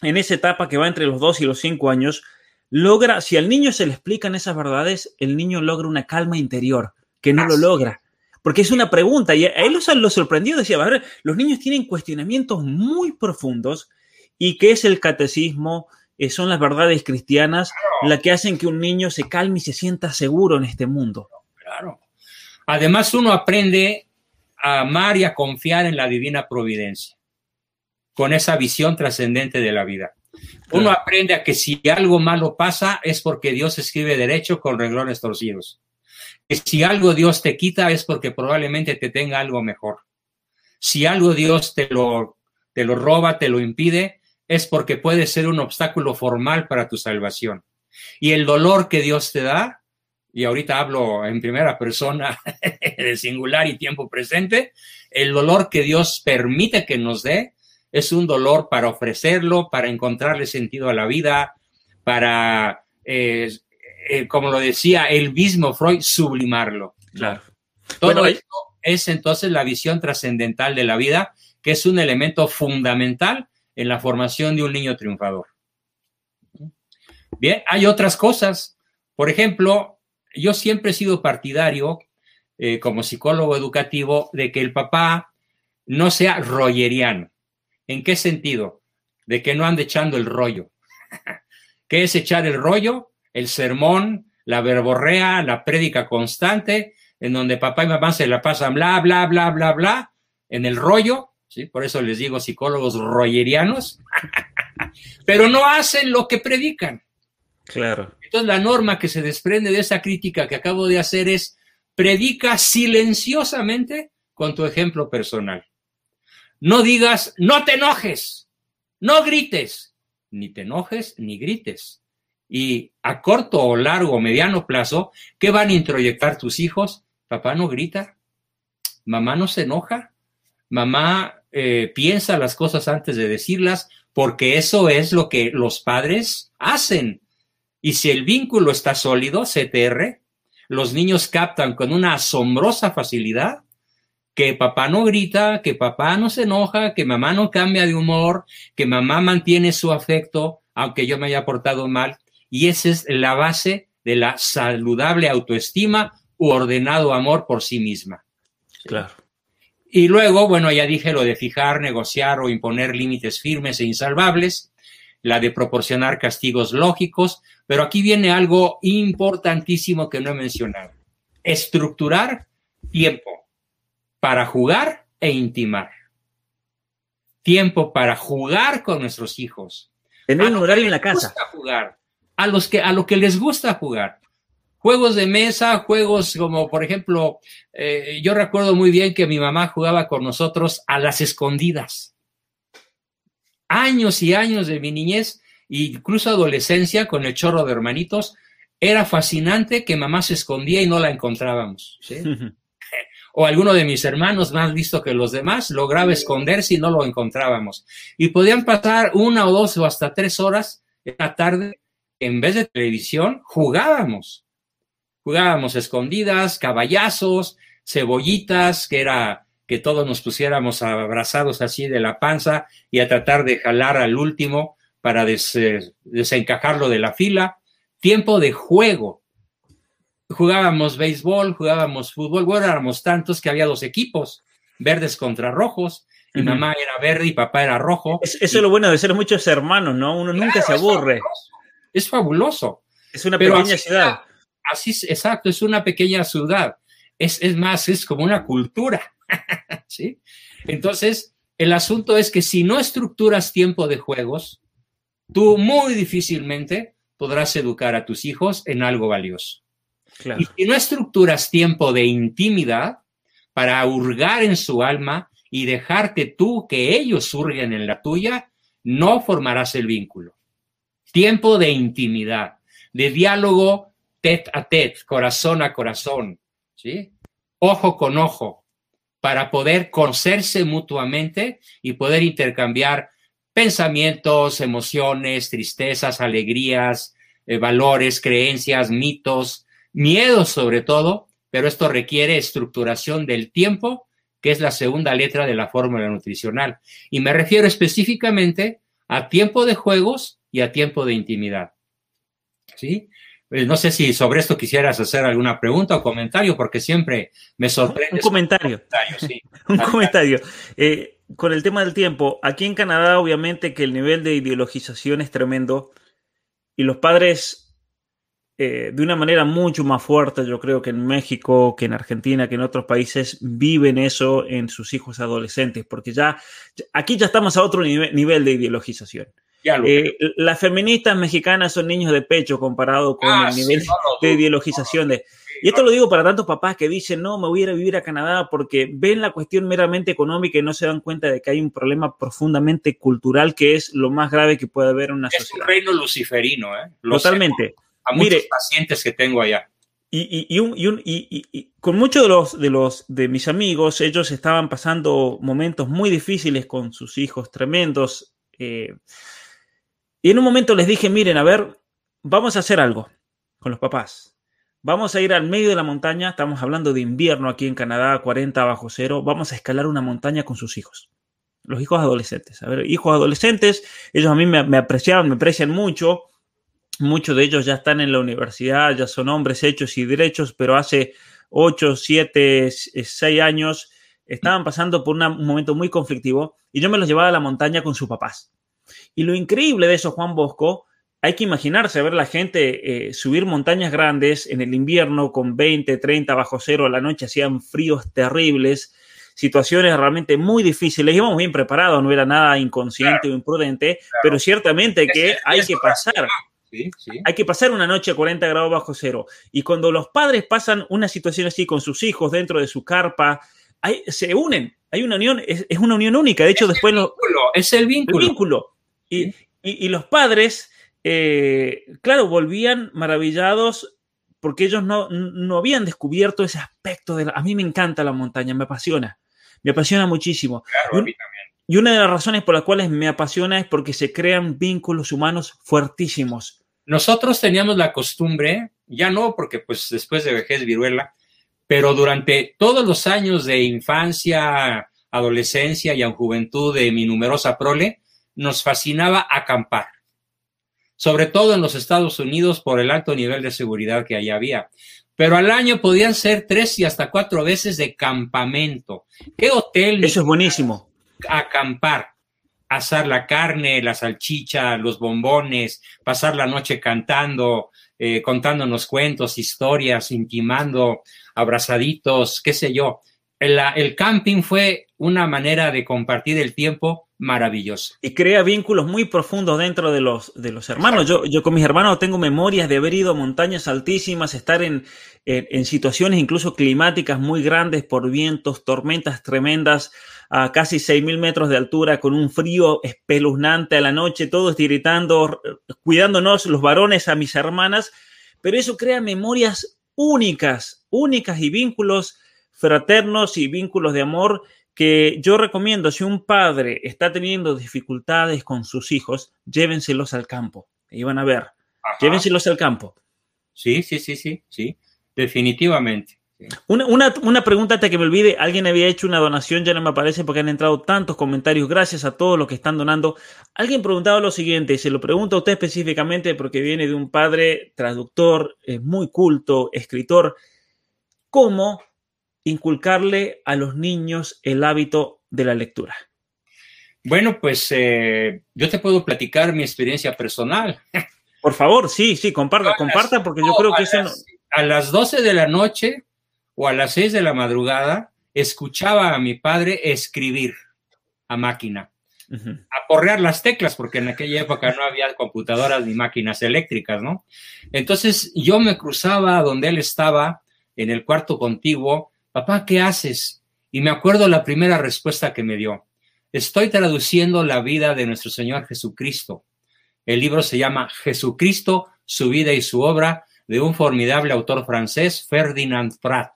en esa etapa que va entre los dos y los cinco años, logra, si al niño se le explican esas verdades, el niño logra una calma interior, que no lo logra. Porque es una pregunta, y a él lo sorprendió, decía, a ver, los niños tienen cuestionamientos muy profundos, y qué es el catecismo, eh, son las verdades cristianas las que hacen que un niño se calme y se sienta seguro en este mundo. Claro. Además, uno aprende a amar y a confiar en la divina providencia, con esa visión trascendente de la vida. Uno aprende a que si algo malo pasa es porque Dios escribe derecho con renglones torcidos. Que si algo Dios te quita es porque probablemente te tenga algo mejor. Si algo Dios te lo, te lo roba, te lo impide, es porque puede ser un obstáculo formal para tu salvación. Y el dolor que Dios te da, y ahorita hablo en primera persona de singular y tiempo presente, el dolor que Dios permite que nos dé es un dolor para ofrecerlo, para encontrarle sentido a la vida, para, eh, eh, como lo decía el mismo Freud, sublimarlo. Claro. Todo esto es entonces la visión trascendental de la vida, que es un elemento fundamental en la formación de un niño triunfador. Bien, hay otras cosas. Por ejemplo, yo siempre he sido partidario, eh, como psicólogo educativo, de que el papá no sea royeriano. ¿En qué sentido? De que no ande echando el rollo. ¿Qué es echar el rollo? El sermón, la verborrea, la prédica constante, en donde papá y mamá se la pasan bla, bla, bla, bla, bla, en el rollo, ¿sí? Por eso les digo psicólogos royerianos, pero no hacen lo que predican. Claro. Entonces la norma que se desprende de esa crítica que acabo de hacer es predica silenciosamente con tu ejemplo personal. No digas, no te enojes, no grites, ni te enojes ni grites. Y a corto o largo o mediano plazo, ¿qué van a introyectar tus hijos? Papá no grita, mamá no se enoja, mamá eh, piensa las cosas antes de decirlas, porque eso es lo que los padres hacen. Y si el vínculo está sólido, CTR, los niños captan con una asombrosa facilidad que papá no grita, que papá no se enoja, que mamá no cambia de humor, que mamá mantiene su afecto, aunque yo me haya portado mal. Y esa es la base de la saludable autoestima u ordenado amor por sí misma. Claro. Y luego, bueno, ya dije lo de fijar, negociar o imponer límites firmes e insalvables, la de proporcionar castigos lógicos, pero aquí viene algo importantísimo que no he mencionado. Estructurar tiempo para jugar e intimar. tiempo para jugar con nuestros hijos. Tener un horario en la casa. Jugar, a, los que, a lo que les gusta jugar. Juegos de mesa, juegos como, por ejemplo, eh, yo recuerdo muy bien que mi mamá jugaba con nosotros a las escondidas. Años y años de mi niñez, incluso adolescencia, con el chorro de hermanitos, era fascinante que mamá se escondía y no la encontrábamos. o alguno de mis hermanos, más listo que los demás, lograba esconderse y no lo encontrábamos. Y podían pasar una o dos o hasta tres horas en la tarde, en vez de televisión, jugábamos. Jugábamos escondidas, caballazos, cebollitas, que era que todos nos pusiéramos abrazados así de la panza y a tratar de jalar al último para desencajarlo de la fila. Tiempo de juego jugábamos béisbol, jugábamos fútbol, bueno, éramos tantos que había dos equipos, verdes contra rojos, y mamá era verde y papá era rojo. eso es lo bueno de ser muchos hermanos, ¿no? Uno nunca se aburre. Es fabuloso. Es una pequeña ciudad. Así es, exacto, es una pequeña ciudad. Es, es más, es como una cultura. ¿Sí? Entonces, el asunto es que si no estructuras tiempo de juegos, tú muy difícilmente podrás educar a tus hijos en algo valioso. Y si no estructuras tiempo de intimidad para hurgar en su alma y dejarte tú que ellos hurguen en la tuya, no formarás el vínculo. Tiempo de intimidad, de diálogo tete a tete, corazón a corazón, ¿sí? Ojo con ojo, para poder conocerse mutuamente y poder intercambiar pensamientos, emociones, tristezas, alegrías, eh, valores, creencias, mitos, miedo sobre todo, pero esto requiere estructuración del tiempo, que es la segunda letra de la fórmula nutricional. Y me refiero específicamente a tiempo de juegos y a tiempo de intimidad. ¿Sí? Eh, no sé si sobre esto quisieras hacer alguna pregunta o comentario, porque siempre me sorprende. Un comentario. Un comentario. Eh, con el tema del tiempo, aquí en Canadá, obviamente que el nivel de ideologización es tremendo y los padres eh, de una manera mucho más fuerte, yo creo que en México, que en Argentina, que en otros países, viven eso en sus hijos adolescentes, porque ya aquí ya estamos a otro nivel, de ideologización. Eh, las feministas mexicanas son niños de pecho comparado con ah, el nivel de ideologización de... Y esto lo digo para tantos papás que dicen, no, me voy a ir a vivir a Canadá porque ven la cuestión meramente económica y no se dan cuenta de que hay un problema profundamente cultural que es lo más grave que puede haber en una sociedad. Es un reino luciferino, ¿eh? Totalmente a muchos pacientes que tengo allá. Y, y, con muchos de los, de los de mis amigos, ellos estaban pasando momentos muy difíciles con sus hijos tremendos. Eh, y en un momento les dije, miren, a ver, vamos a hacer algo con los papás. Vamos a ir al medio de la montaña, estamos hablando de invierno aquí en Canadá, 40 bajo cero, vamos a escalar una montaña con sus hijos. Los hijos adolescentes. A ver, hijos adolescentes, ellos a mí me, apreciaban, me aprecian mucho Muchos de ellos ya están en la universidad, ya son hombres hechos y derechos, pero hace 8, 7, 6 años estaban pasando por un momento muy conflictivo y yo me los llevaba a la montaña con sus papás. Y lo increíble de eso, Juan Bosco, hay que imaginarse ver la gente eh, subir montañas grandes en el invierno con 20, 30 bajo cero a la noche, hacían fríos terribles, situaciones realmente muy difíciles. Íbamos bien preparados, no era nada inconsciente o imprudente, pero ciertamente que hay que pasar hay que pasar una noche a 40 grados bajo cero. Y cuando los padres pasan una situación así con sus hijos dentro de su carpa, se unen. Hay una unión, es, una unión única. De hecho, después. es el vínculo. vínculo. Y, los padres, eh, claro, volvían maravillados porque ellos no, habían descubierto ese aspecto de A mí me encanta la montaña, me apasiona. Me apasiona muchísimo. Y una de las razones por las cuales me apasiona es porque se crean vínculos humanos fuertísimos. Nosotros teníamos la costumbre, ya no porque pues después de vejez viruela, pero durante todos los años de infancia, adolescencia y en juventud de mi numerosa prole, nos fascinaba acampar, sobre todo en los Estados Unidos por el alto nivel de seguridad que allá había. Pero al año podían ser tres y hasta cuatro veces de campamento. ¿Qué hotel? Eso es buenísimo acampar, asar la carne, la salchicha, los bombones, pasar la noche cantando, eh, contándonos cuentos, historias, intimando, abrazaditos, qué sé yo. El, el camping fue una manera de compartir el tiempo maravillosa. Y crea vínculos muy profundos dentro de los, de los hermanos. Yo, yo con mis hermanos tengo memorias de haber ido a montañas altísimas, estar en, en, situaciones incluso climáticas muy grandes por vientos, tormentas tremendas a casi 6.000 metros de altura, con un frío espeluznante a la noche, todos gritando, cuidándonos los varones a mis hermanas, pero eso crea memorias únicas, únicas y vínculos fraternos y vínculos de amor que yo recomiendo, si un padre está teniendo dificultades con sus hijos, llévenselos al campo. Y van a ver, llévenselos al campo. Sí, sí, sí, sí, sí, definitivamente. Una, una, pregunta antes que me olvide, alguien había hecho una donación, ya no me aparece porque han entrado tantos comentarios, gracias a todos los que están donando. Alguien preguntaba lo siguiente, y se lo pregunto a usted específicamente porque viene de un padre traductor, es muy culto, escritor. ¿Cómo inculcarle a los niños el hábito de la lectura? Bueno, pues eh, yo te puedo platicar mi experiencia personal. Por favor, sí, sí, comparta, comparta, porque yo creo que eso no... A las 12 de la noche o a las 6 de la madrugada, escuchaba a mi padre escribir a máquina, a porrear las teclas, porque en aquella época no había computadoras ni máquinas eléctricas, ¿no? Entonces yo me cruzaba donde él estaba, en el cuarto contiguo, papá, ¿qué haces? Y me acuerdo la primera respuesta que me dio. Estoy traduciendo la vida de nuestro Señor Jesucristo. El libro se llama Jesucristo, su vida y su obra, de un formidable autor francés, Ferdinand Prat.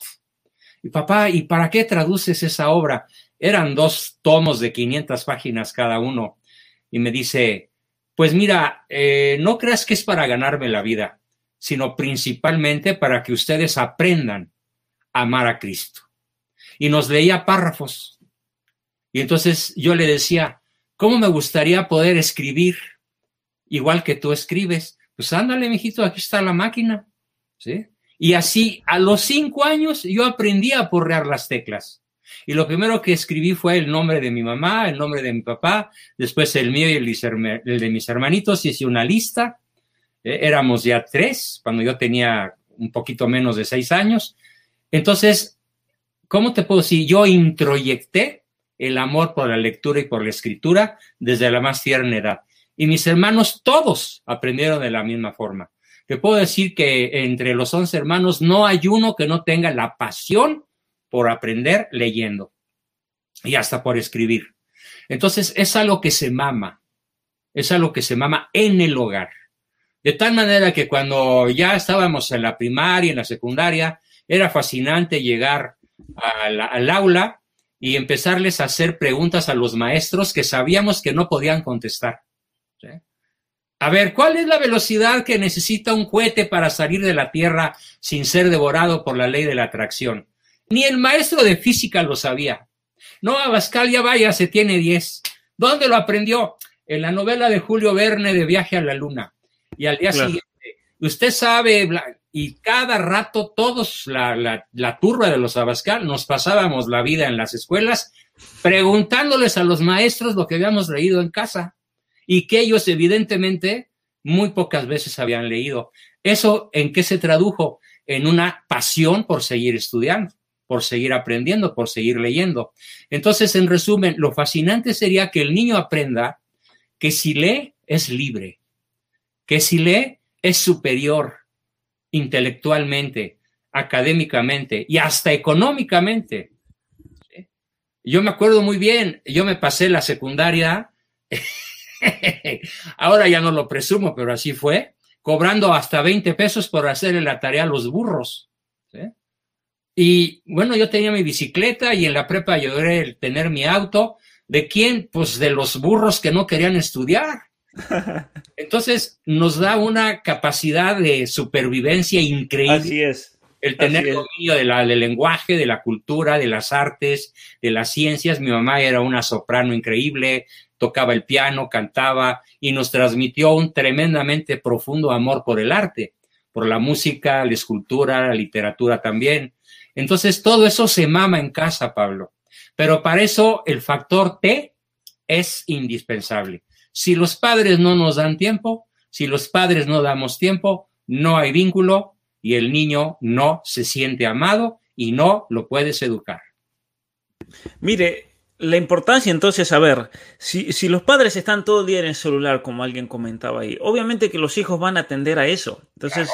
Y papá, ¿y para qué traduces esa obra? Eran dos tomos de 500 páginas cada uno. Y me dice, pues mira, eh, no creas que es para ganarme la vida, sino principalmente para que ustedes aprendan amar a Cristo. Y nos leía párrafos. Y entonces yo le decía, ¿cómo me gustaría poder escribir igual que tú escribes? Pues ándale, mijito, aquí está la máquina. ¿Sí? Y así, a los cinco años, yo aprendí a porrear las teclas. Y lo primero que escribí fue el nombre de mi mamá, el nombre de mi papá, después el mío y el, de mis hermanitos, y hice una lista. Eh, éramos ya tres, cuando yo tenía un poquito menos de seis años, entonces, ¿cómo te puedo decir? Yo introyecté el amor por la lectura y por la escritura desde la más tierna edad. Y mis hermanos todos aprendieron de la misma forma. Te puedo decir que entre los once hermanos no hay uno que no tenga la pasión por aprender leyendo y hasta por escribir. Entonces es algo que se mama, es algo que se mama en el hogar. De tal manera que cuando ya estábamos en la primaria, en la secundaria, era fascinante llegar al aula y empezarles a hacer preguntas a los maestros que sabíamos que no podían contestar. A ver, ¿cuál es la velocidad que necesita un cohete para salir de la Tierra sin ser devorado por la ley de la atracción? Ni el maestro de física lo sabía. No, Abascal ya vaya, se tiene 10. ¿Dónde lo aprendió? En la novela de Julio Verne de Viaje a la Luna. Y al día siguiente, usted sabe, y cada rato todos, la, la, turba de los Abascal, nos pasábamos la vida en las escuelas preguntándoles a los maestros lo que habíamos leído en casa y que ellos evidentemente muy pocas veces habían leído. ¿Eso en qué se tradujo? En una pasión por seguir estudiando, por seguir aprendiendo, por seguir leyendo. Entonces, en resumen, lo fascinante sería que el niño aprenda que si lee es libre, que si lee es superior, intelectualmente, académicamente y hasta económicamente. Yo me acuerdo muy bien, yo me pasé la secundaria, ahora ya no lo presumo, pero así fue, cobrando hasta 20 pesos por hacer la tarea a los burros. Y bueno, yo tenía mi bicicleta y en la prepa yo el tener mi auto. ¿De quién? Pues de los burros que no querían estudiar. Entonces nos da una capacidad de supervivencia increíble. Así es. El tener dominio de la, del lenguaje, de la cultura, de las artes, de las ciencias. Mi mamá era una soprano increíble, tocaba el piano, cantaba y nos transmitió un tremendamente profundo amor por el arte, por la música, la escultura, la literatura también. Entonces todo eso se mama en casa, Pablo. Pero para eso el factor T es indispensable. Si los padres no nos dan tiempo, si los padres no damos tiempo, no hay vínculo y el niño no se siente amado y no lo puedes educar. Mire, la importancia entonces, a ver, si, si, los padres están todo el día en el celular, como alguien comentaba ahí, obviamente que los hijos van a atender a eso. Entonces,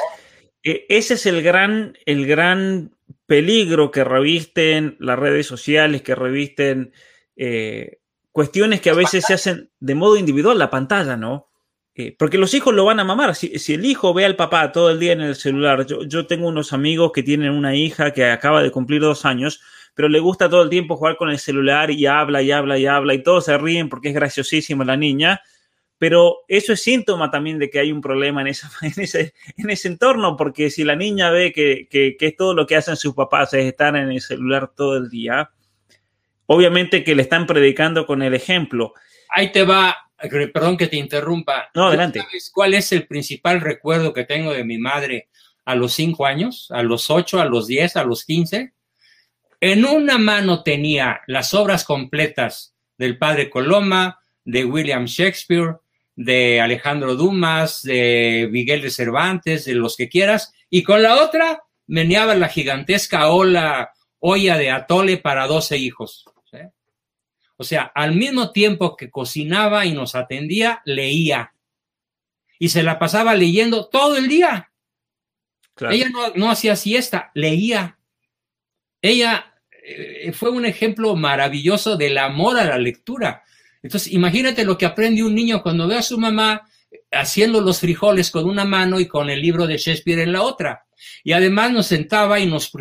eh, ese es el gran, el gran peligro que revisten las redes sociales, que revisten eh, cuestiones que a veces se hacen de modo individual, la pantalla, ¿no? Eh, porque los hijos lo van a mamar. Si, el hijo ve al papá todo el día en el celular, yo, yo tengo unos amigos que tienen una hija que acaba de cumplir dos años, pero le gusta todo el tiempo jugar con el celular y habla y habla y habla y todos se ríen porque es graciosísima la niña, pero eso es síntoma también de que hay un problema en, esa, en, ese, en ese entorno, porque si la niña ve que, que, que, todo lo que hacen sus papás es estar en el celular todo el día, obviamente que le están predicando con el ejemplo. Ahí te va, perdón que te interrumpa. No, adelante. ¿Sabes cuál es el principal recuerdo que tengo de mi madre a los cinco años, a los ocho, a los diez, a los quince? En una mano tenía las obras completas del padre Coloma, de William Shakespeare, de Alejandro Dumas, de Miguel de Cervantes, de los que quieras, y con la otra meneaba la gigantesca ola, olla de atole para doce hijos. O sea, al mismo tiempo que cocinaba y nos atendía, leía. Y se la pasaba leyendo todo el día. Ella no, no hacía siesta, leía. Ella eh, fue un ejemplo maravilloso del amor a la lectura. Entonces, imagínate lo que aprende un niño cuando ve a su mamá haciendo los frijoles con una mano y con el libro de Shakespeare en la otra. Y además nos sentaba y nos,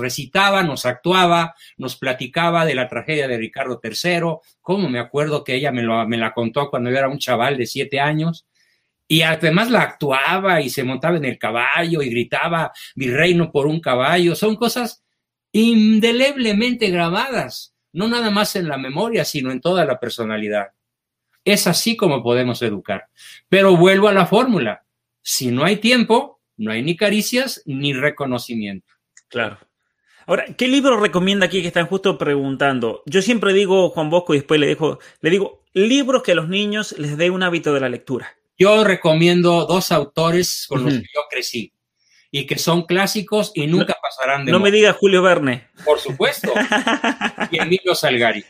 recitaba, nos actuaba, nos platicaba de la tragedia de Ricardo III, como me acuerdo que ella me la contó cuando yo era un chaval de siete años, y además la actuaba y se montaba en el caballo y gritaba mi reino por un caballo. Son cosas indeleblemente grabadas, no nada más en la memoria, sino en toda la personalidad. Es así como podemos educar. Pero vuelvo a la fórmula. Si no hay tiempo, no hay ni caricias ni reconocimiento. Claro. Ahora, ¿qué libro recomienda aquí que están justo preguntando? Yo siempre digo, Juan Bosco, y después le, dejo, le digo, libros que a los niños les dé un hábito de la lectura. Yo recomiendo dos autores con los que yo crecí y que son clásicos y nunca pasarán de No me diga Julio Verne. Por supuesto. y Emilio Salgari.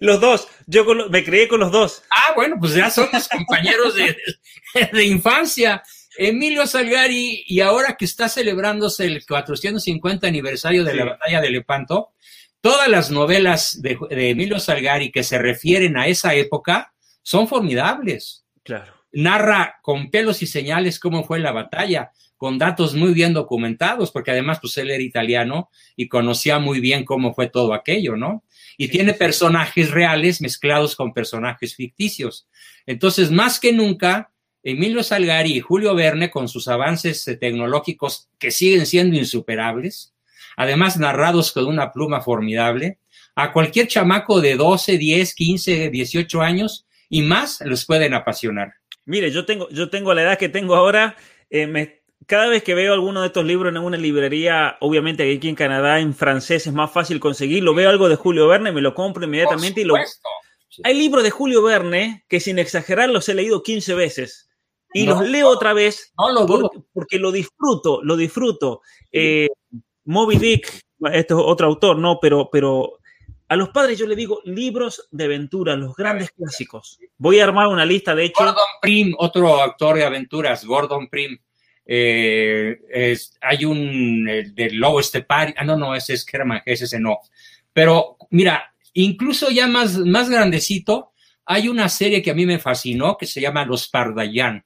Los dos. Yo me creí con los dos. Ah, bueno, pues ya somos compañeros de, de, infancia. Emilio Salgari, y ahora que está celebrándose el 450 aniversario de sí. la batalla de Lepanto, todas las novelas de, de Emilio Salgari que se refieren a esa época son formidables. Claro. Narra con pelos y señales cómo fue la batalla con datos muy bien documentados, porque además pues él era italiano y conocía muy bien cómo fue todo aquello, ¿no? Y sí, tiene sí. personajes reales mezclados con personajes ficticios. Entonces, más que nunca, Emilio Salgari y Julio Verne, con sus avances tecnológicos que siguen siendo insuperables, además narrados con una pluma formidable, a cualquier chamaco de 12, 10, 15, 18 años y más los pueden apasionar. Mire, yo tengo, yo tengo la edad que tengo ahora, eh, me cada vez que veo alguno de estos libros en una librería, obviamente aquí en Canadá en francés es más fácil conseguirlo, veo algo de Julio Verne, me lo compro inmediatamente y lo... Sí. Hay libros de Julio Verne que sin exagerar los he leído 15 veces y no, los leo otra vez no porque, porque, lo disfruto, lo disfruto. Eh, Moby Dick, este es otro autor, no, pero, pero a los padres yo le digo libros de aventura, los grandes clásicos. Voy a armar una lista, de hecho. Gordon Prim, otro autor de aventuras, Gordon Prim. Eh, es, hay un el del lobo estepario, ah, no, no, ese es Kerman, ese, ese no. Pero mira, incluso ya más, más grandecito, hay una serie que a mí me fascinó que se llama Los Pardayan,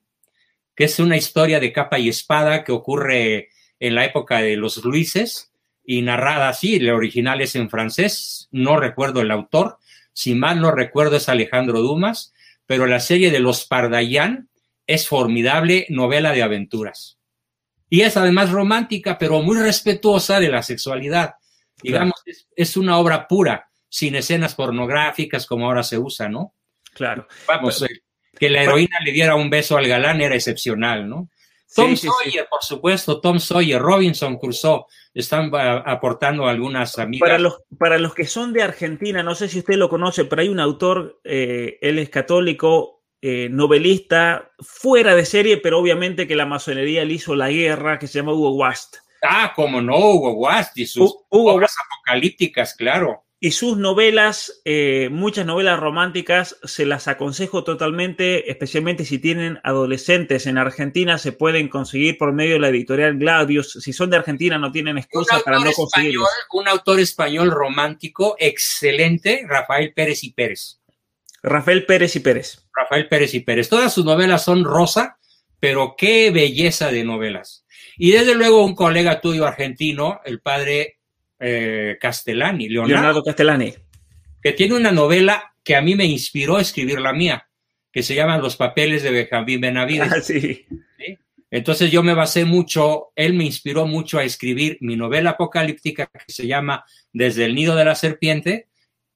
que es una historia de capa y espada que ocurre en la época de los Luises y narrada así, el original es en francés, no recuerdo el autor, si mal no recuerdo es Alejandro Dumas, pero la serie de Los Pardayan es formidable novela de aventuras. Y es además romántica, pero muy respetuosa de la sexualidad. Digamos, claro. es, es, una obra pura, sin escenas pornográficas como ahora se usa, ¿no? Claro. Vamos, pero, que la heroína le diera un beso al galán era excepcional, ¿no? Tom sí, Sawyer, sí, por supuesto, Tom Sawyer, Robinson Crusoe, están aportando algunas amigas. Para los, para los que son de Argentina, no sé si usted lo conoce, pero hay un autor, eh, él es católico, eh, novelista fuera de serie, pero obviamente que la masonería le hizo la guerra, que se llama Hugo Wast. Ah, como no, Hugo Wast y sus Hugo obras apocalípticas, claro. Y sus novelas, eh, muchas novelas románticas, se las aconsejo totalmente, especialmente si tienen adolescentes en Argentina, se pueden conseguir por medio de la editorial Gladius. Si son de Argentina, no tienen excusa para no conseguirlos. Un autor español romántico excelente, Rafael Pérez y Pérez. Rafael Pérez y Pérez. Rafael Pérez y Pérez. Todas sus novelas son rosa, pero qué belleza de novelas. Y desde luego un colega tuyo argentino, el padre eh, Castellani, Leonardo, Castellani. Que tiene una novela que a mí me inspiró a escribir la mía, que se llama Los papeles de Benjamín Benavides. Ah, sí. Entonces yo me basé mucho, él me inspiró mucho a escribir mi novela apocalíptica que se llama Desde el nido de la serpiente,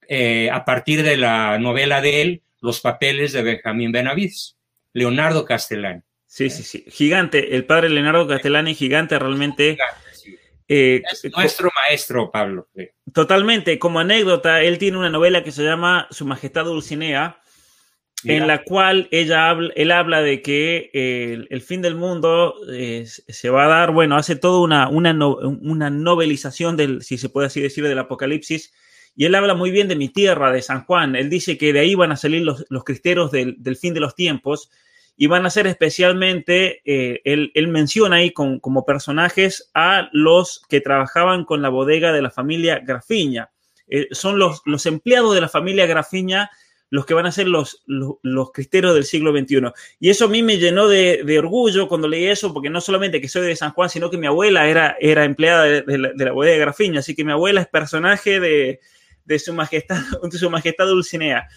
eh, a partir de la novela de él, Los papeles de Benjamín Benavides, Leonardo Castellani. Sí, sí, sí. Gigante. El padre Leonardo Castellani, gigante realmente. Eh, es nuestro maestro, Pablo. Totalmente. Como anécdota, él tiene una novela que se llama Su Majestad Dulcinea, en la cual ella habla, él habla de que eh, el, fin del mundo eh, se va a dar, bueno, hace toda una, una, una, novelización del, si se puede así decir, del Apocalipsis. Y él habla muy bien de mi tierra, de San Juan. Él dice que de ahí van a salir los, los cristeros del, del fin de los tiempos y van a ser especialmente, eh, él, menciona ahí como personajes a los que trabajaban con la bodega de la familia Grafiña. Eh, son los, los empleados de la familia Grafiña los que van a ser los, los, cristeros del siglo XXI. Y eso a mí me llenó de, orgullo cuando leí eso, porque no solamente que soy de San Juan, sino que mi abuela era, era empleada de, la, de bodega Grafiña, así que mi abuela es personaje de, de su majestad, de su majestad Dulcinea.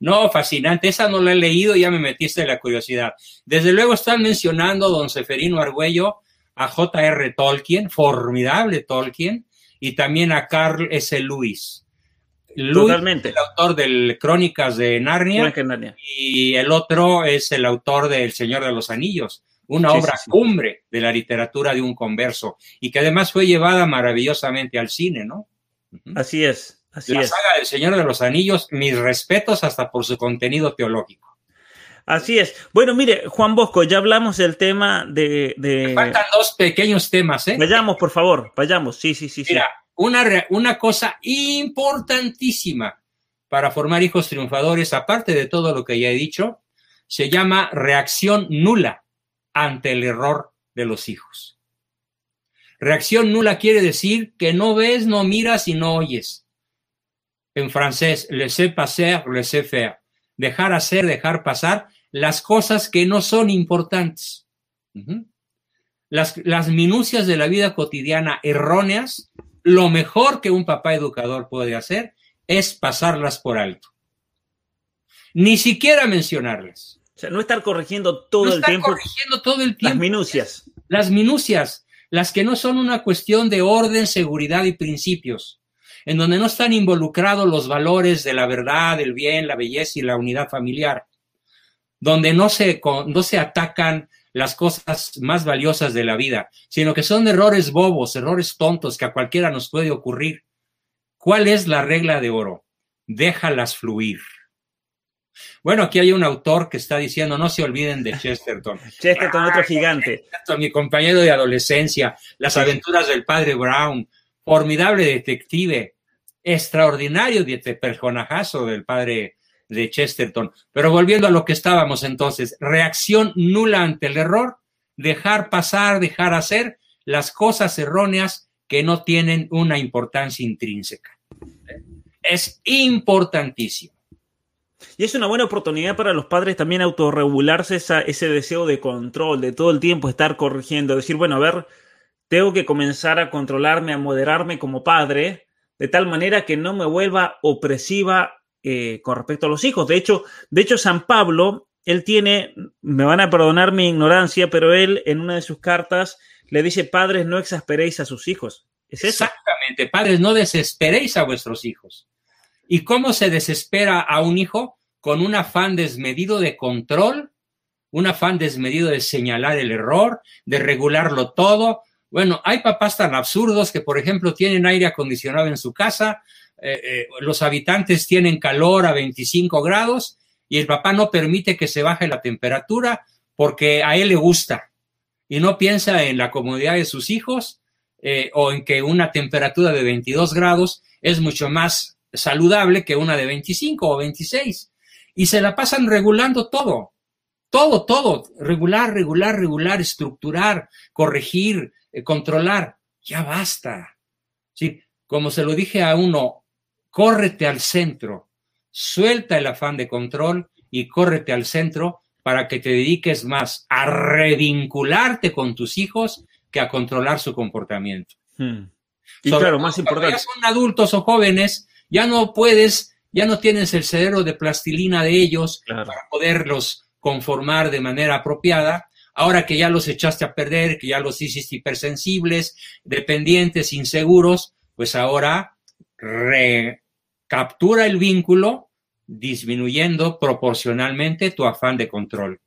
No, fascinante. Esa no la he leído, ya me metiste la curiosidad. Desde luego están mencionando don Seferino Argüello, a J.R. Tolkien, formidable Tolkien, y también a Carl S. Lewis. Totalmente. el autor de Crónicas de Narnia, y el otro es el autor de El Señor de los Anillos, una obra cumbre de la literatura de un converso y que además fue llevada maravillosamente al cine, ¿no? Así es la saga del Señor de los Anillos, mis respetos hasta por su contenido teológico. Así es. Bueno, mire, Juan Bosco, ya hablamos del tema de... Me faltan dos pequeños temas, ¿eh? Vayamos, por favor, vayamos. Sí, sí, sí. Mira, Una, una cosa importantísima para formar hijos triunfadores, aparte de todo lo que ya he dicho, se llama reacción nula ante el error de los hijos. Reacción nula quiere decir que no ves, no miras y no oyes en francés, laisser passer, laisser faire. Dejar hacer, dejar pasar las cosas que no son importantes. las, las minucias de la vida cotidiana erróneas, lo mejor que un papá educador puede hacer es pasarlas por alto. Ni siquiera mencionarlas. O sea, no estar corrigiendo todo el tiempo. corrigiendo todo el tiempo. Las minucias. Las minucias, las que no son una cuestión de orden, seguridad y principios en donde no están involucrados los valores de la verdad, el bien, la belleza y la unidad familiar, donde no se, no se atacan las cosas más valiosas de la vida, sino que son errores bobos, errores tontos que a cualquiera nos puede ocurrir. ¿Cuál es la regla de oro? Déjalas fluir. Bueno, aquí hay un autor que está diciendo, no se olviden de Chesterton. Chesterton, otro gigante. Mi compañero de adolescencia, las aventuras del padre Brown, formidable detective, extraordinario personajazo del padre de Chesterton. Pero volviendo a lo que estábamos entonces, reacción nula ante el error, dejar pasar, dejar hacer las cosas erróneas que no tienen una importancia intrínseca. Es importantísimo. Y es una buena oportunidad para los padres también autorregularse ese deseo de control, de todo el tiempo estar corrigiendo, decir, bueno, a ver, tengo que comenzar a controlarme, a moderarme como padre, de tal manera que no me vuelva opresiva eh, con respecto a los hijos. De hecho, de hecho, San Pablo, él tiene, me van a perdonar mi ignorancia, pero él en una de sus cartas le dice, padres, no exasperéis a sus hijos. ¿Es Exactamente, padres, no desesperéis a vuestros hijos. ¿Y cómo se desespera a un hijo? Con un afán desmedido de control, un afán desmedido de señalar el error, de regularlo todo, bueno, hay papás tan absurdos que, por ejemplo, tienen aire acondicionado en su casa, eh, eh, los habitantes tienen calor a 25 grados y el papá no permite que se baje la temperatura porque a él le gusta y no piensa en la comodidad de sus hijos eh, o en que una temperatura de 22 grados es mucho más saludable que una de 25 o 26. Y se la pasan regulando todo, todo, todo, regular, regular, regular, estructurar, corregir, eh, controlar. Ya basta. ¿Sí? Como se lo dije a uno, córrete al centro, suelta el afán de control y córrete al centro para que te dediques más a revincularte con tus hijos que a controlar su comportamiento. Hmm. Y claro, más importante. Ya son adultos o jóvenes, ya no puedes, ya no tienes el cerebro de plastilina de ellos para poderlos conformar de manera apropiada. Ahora que ya los echaste a perder, que ya los hiciste hipersensibles, dependientes, inseguros, pues ahora recaptura el vínculo disminuyendo proporcionalmente tu afán de control.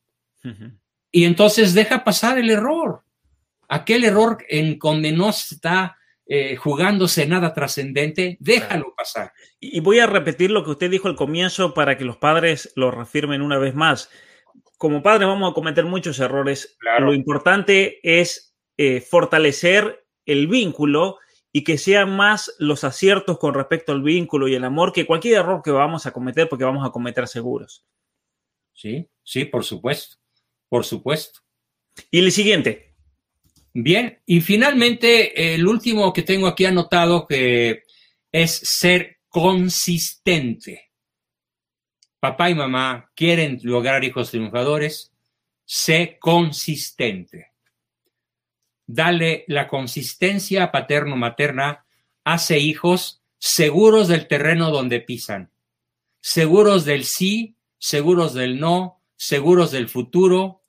Y entonces deja pasar el error. Aquel error en donde no está eh, jugándose nada trascendente, déjalo pasar. Y voy a repetir lo que usted dijo al comienzo para que los padres lo reafirmen una vez más. Como padres vamos a cometer muchos errores. Lo importante es eh, fortalecer el vínculo y que sean más los aciertos con respecto al vínculo y el amor que cualquier error que vamos a cometer, porque vamos a cometer seguros. Sí, sí, por supuesto, por supuesto. Y el siguiente. Bien, y finalmente el último que tengo aquí anotado que es ser consistente. Papá y mamá quieren lograr hijos triunfadores, sé consistente. Dale la consistencia paterno-materna, hace hijos seguros del terreno donde pisan, seguros del sí, seguros del no, seguros del futuro,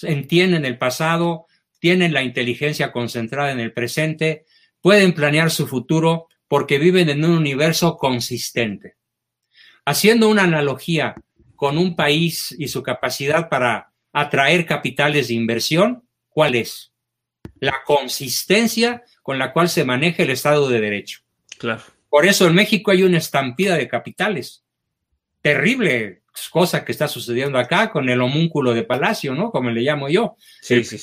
entienden el pasado, tienen la inteligencia concentrada en el presente, pueden planear su futuro porque viven en un universo consistente. Haciendo una analogía con un país y su capacidad para atraer capitales de inversión, ¿cuál es? la consistencia con la cual se maneja el Estado de Derecho. Claro. Por eso en México hay una estampida de capitales. Terrible cosa que está sucediendo acá con el homúnculo de Palacio, ¿no? Como le llamo yo. Sí, sí,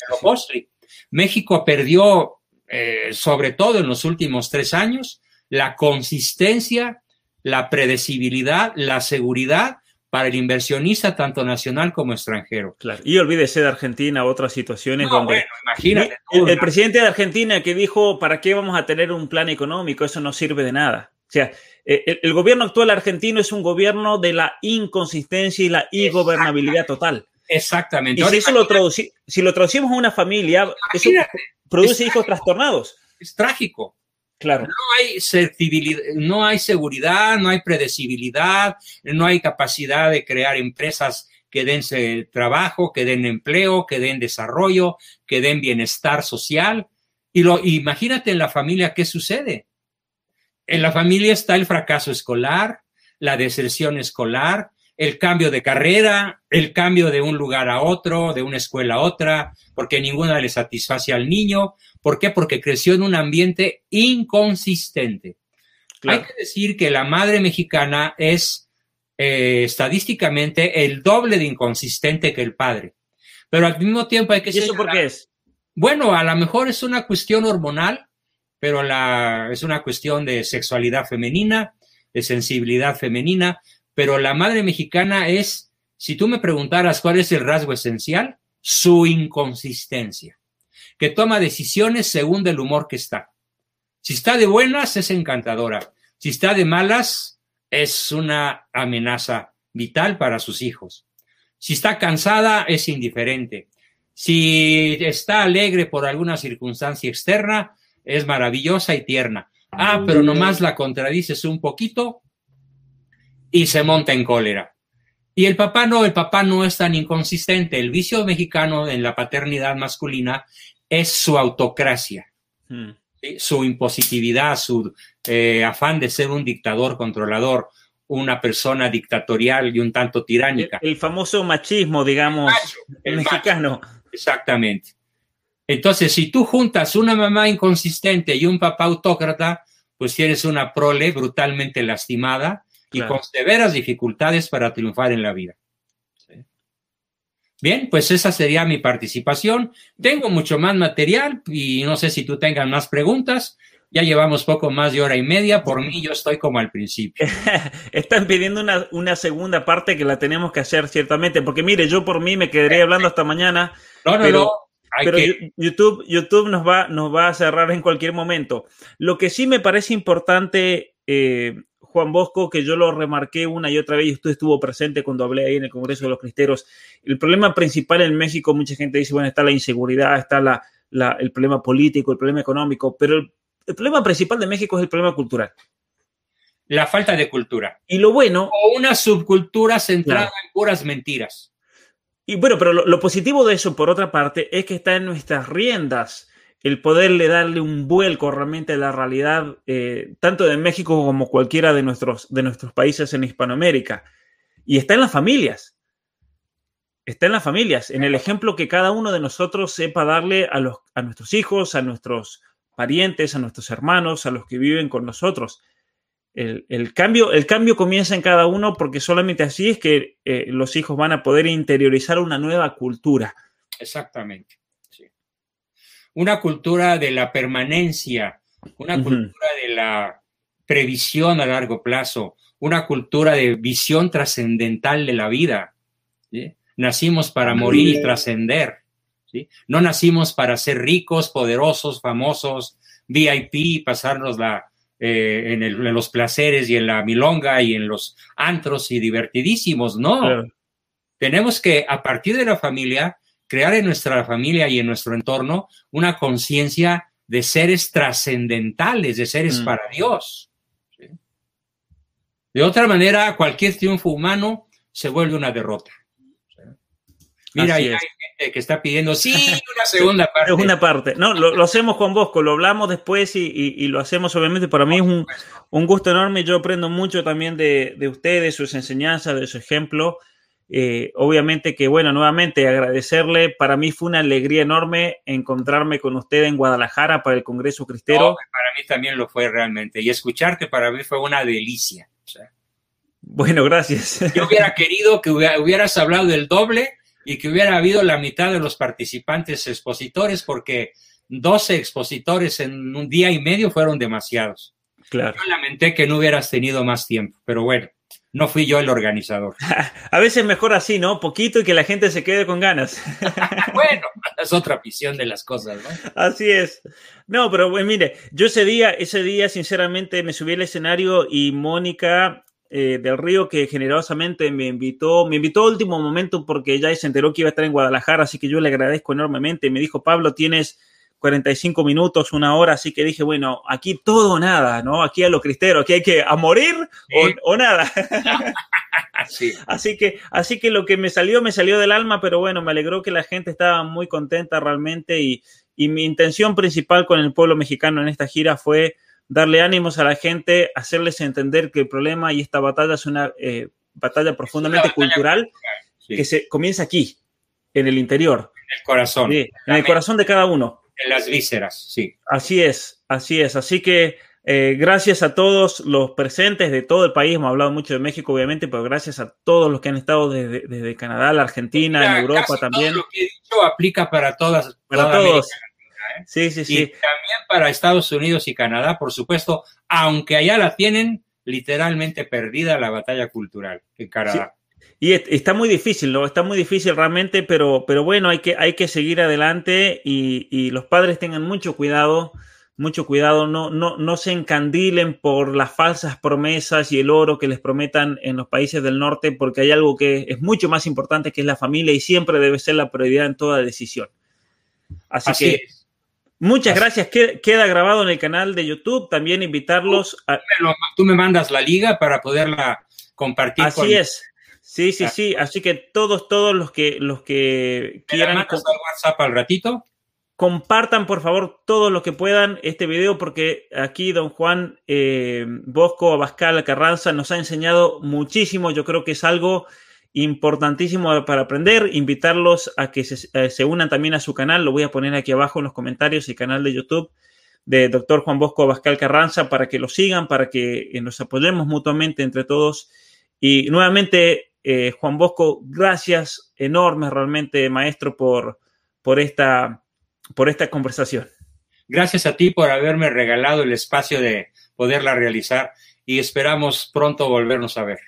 México perdió, eh, sobre todo en los últimos tres años, la consistencia, la predecibilidad, la seguridad para el inversionista tanto nacional como extranjero. Claro. Y olvídese de Argentina, otras situaciones donde... Bueno, imagínate. el, presidente de Argentina que dijo, ¿para qué vamos a tener un plan económico? Eso no sirve de nada. O sea, eh, el, gobierno actual argentino es un gobierno de la inconsistencia y la ingobernabilidad total. Exactamente. Y si, eso lo si lo traducimos a una familia, eso produce hijos trastornados. Es trágico. Claro. No hay, no hay seguridad, no hay predecibilidad, no hay capacidad de crear empresas que den trabajo, que den empleo, que den desarrollo, que den bienestar social. Y lo, imagínate en la familia qué sucede. En la familia está el fracaso escolar, la deserción escolar, el cambio de carrera, el cambio de un lugar a otro, de una escuela a otra, porque ninguna le satisface al niño. ¿Por qué? Porque creció en un ambiente inconsistente. Hay que decir que la madre mexicana es eh, estadísticamente el doble de inconsistente que el padre. Pero al mismo tiempo hay que ¿Y eso por qué es? Bueno, a lo mejor es una cuestión hormonal, pero la, es una cuestión de sexualidad femenina, de sensibilidad femenina, pero la madre mexicana es, si tú me preguntaras cuál es el rasgo esencial, su inconsistencia, que toma decisiones según el humor que está. Si está de buenas, es encantadora. Si está de malas, es una amenaza vital para sus hijos. Si está cansada, es indiferente. Si está alegre por alguna circunstancia externa, es maravillosa y tierna. Ah, pero nomás la contradices un poquito y se monta en cólera. Y el papá no, el papá no es tan inconsistente. El vicio mexicano en la paternidad masculina es su autocracia, hmm. su impositividad, su eh, afán de ser un dictador controlador, una persona dictatorial y un tanto tiránica. El, famoso machismo, digamos, el mexicano. Exactamente. Entonces, si tú juntas una mamá inconsistente y un papá autócrata, pues tienes una prole brutalmente lastimada y con severas dificultades para triunfar en la vida. Bien, pues esa sería mi participación. Tengo mucho más material y no sé si tú tengas más preguntas. Ya llevamos poco más de hora y media. Por mí, yo estoy como al principio. Están pidiendo una, una, segunda parte que la tenemos que hacer ciertamente, porque mire, yo por mí me quedaría hablando hasta mañana. No, no, pero, no. pero YouTube, YouTube nos va, nos va a cerrar en cualquier momento. Lo que sí me parece importante, eh, Juan Bosco, que yo lo remarqué una y otra vez y usted estuvo presente cuando hablé ahí en el Congreso de los Cristeros. El problema principal en México, mucha gente dice, bueno, está la inseguridad, está la, la, el problema político, el problema económico, pero el, el, problema principal de México es el problema cultural. La falta de cultura. Y lo bueno... O una subcultura centrada claro. en puras mentiras. Y bueno, pero lo, lo positivo de eso, por otra parte, es que está en nuestras riendas el poderle darle un vuelco realmente a la realidad, eh, tanto de México como cualquiera de nuestros, de nuestros países en Hispanoamérica. Y está en las familias. Está en las familias, en el ejemplo que cada uno de nosotros sepa darle a, los, a nuestros hijos, a nuestros parientes, a nuestros hermanos, a los que viven con nosotros. El, el, cambio, el cambio comienza en cada uno porque solamente así es que eh, los hijos van a poder interiorizar una nueva cultura. Exactamente una cultura de la permanencia, una uh -huh. cultura de la previsión a largo plazo, una cultura de visión trascendental de la vida. ¿sí? Nacimos para morir y trascender. ¿sí? No nacimos para ser ricos, poderosos, famosos, VIP, pasarnos la, eh, en, el, en, los placeres y en la milonga y en los antros y divertidísimos. No. Claro. Tenemos que, a partir de la familia, crear en nuestra familia y en nuestro entorno una conciencia de seres trascendentales, de seres mm. para Dios. ¿sí? De otra manera, cualquier triunfo humano se vuelve una derrota. ¿sí? Mira, ahí hay gente que está pidiendo, sí, una segunda parte. Una parte. No, lo, lo hacemos con Bosco, lo hablamos después y, y, y, lo hacemos, obviamente, para mí es un, un gusto enorme. Yo aprendo mucho también de, de ustedes, sus enseñanzas, de su ejemplo. Eh, obviamente que, bueno, nuevamente agradecerle. Para mí fue una alegría enorme encontrarme con usted en Guadalajara para el Congreso Cristero. No, para mí también lo fue realmente. Y escucharte para mí fue una delicia. O sea, bueno, gracias. Yo hubiera querido que hubieras hablado del doble y que hubiera habido la mitad de los participantes expositores, porque 12 expositores en un día y medio fueron demasiados. Claro. Yo lamenté que no hubieras tenido más tiempo, pero bueno no fui yo el organizador. A veces mejor así, ¿no? Poquito y que la gente se quede con ganas. bueno, es otra visión de las cosas, ¿no? Así es. No, pero bueno, mire, yo ese día, ese día, sinceramente, me subí al escenario y Mónica eh, del Río, que generosamente me invitó, me invitó a último momento porque ya se enteró que iba a estar en Guadalajara, así que yo le agradezco enormemente. Me dijo, Pablo, tienes 45 minutos, una hora, así que dije, bueno, aquí todo o nada, ¿no? Aquí a lo cristero, aquí hay que a morir sí. o, o, nada. sí. Así que, así que lo que me salió, me salió del alma, pero bueno, me alegró que la gente estaba muy contenta realmente y, y mi intención principal con el pueblo mexicano en esta gira fue darle ánimos a la gente, hacerles entender que el problema y esta batalla es una eh, batalla profundamente batalla cultural sí. que se comienza aquí, en el interior. En el corazón. Sí, en el corazón de cada uno. En las vísceras, sí. Así es, así es. Así que eh, gracias a todos los presentes de todo el país. Hemos hablado mucho de México, obviamente, pero gracias a todos los que han estado desde, desde Canadá, la Argentina, Mira, en Europa también. Todo lo que he dicho aplica para todas. Para toda todos. América, ¿eh? Sí, sí, sí. Y también para Estados Unidos y Canadá, por supuesto, aunque allá la tienen literalmente perdida la batalla cultural en Canadá. Sí. Y está muy difícil, ¿no? Está muy difícil realmente, pero, pero bueno, hay que, hay que seguir adelante y, y los padres tengan mucho cuidado, mucho cuidado, no, no, no se encandilen por las falsas promesas y el oro que les prometan en los países del norte, porque hay algo que es mucho más importante que es la familia y siempre debe ser la prioridad en toda decisión. Así, Así que es. muchas Así. gracias. Queda grabado en el canal de YouTube. También invitarlos a. Tú me, lo, tú me mandas la liga para poderla compartir. Así con... es. Sí, sí, sí. Así que todos, todos los que los que quieran. al WhatsApp al ratito? Compartan, por favor, todos los que puedan este video, porque aquí don Juan eh, Bosco Abascal Carranza nos ha enseñado muchísimo. Yo creo que es algo importantísimo para aprender. Invitarlos a que se, eh, se unan también a su canal. Lo voy a poner aquí abajo en los comentarios, el canal de YouTube de doctor Juan Bosco Abascal Carranza, para que lo sigan, para que eh, nos apoyemos mutuamente entre todos. Y nuevamente, eh, Juan Bosco, gracias enormes realmente, maestro, por, por, esta, por esta conversación. Gracias a ti por haberme regalado el espacio de poderla realizar y esperamos pronto volvernos a ver.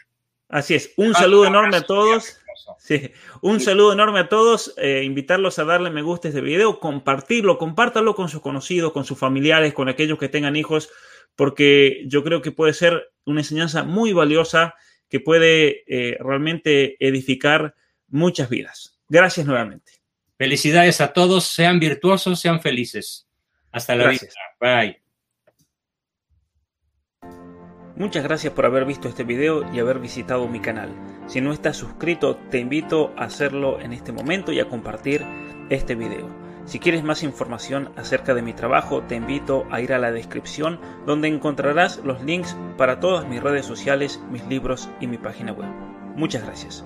Así es, un saludo enorme a todos. Sí, un saludo enorme a todos. Eh, invitarlos a darle me gusta a este video, compartirlo, compártalo con sus conocidos, con sus familiares, con aquellos que tengan hijos, porque yo creo que puede ser una enseñanza muy valiosa que puede eh, realmente edificar muchas vidas. Gracias nuevamente. Felicidades a todos, sean virtuosos, sean felices. Hasta la vista. Bye. Muchas gracias por haber visto este video y haber visitado mi canal. Si no estás suscrito, te invito a hacerlo en este momento y a compartir este video. Si quieres más información acerca de mi trabajo, te invito a ir a la descripción donde encontrarás los links para todas mis redes sociales, mis libros y mi página web. Muchas gracias.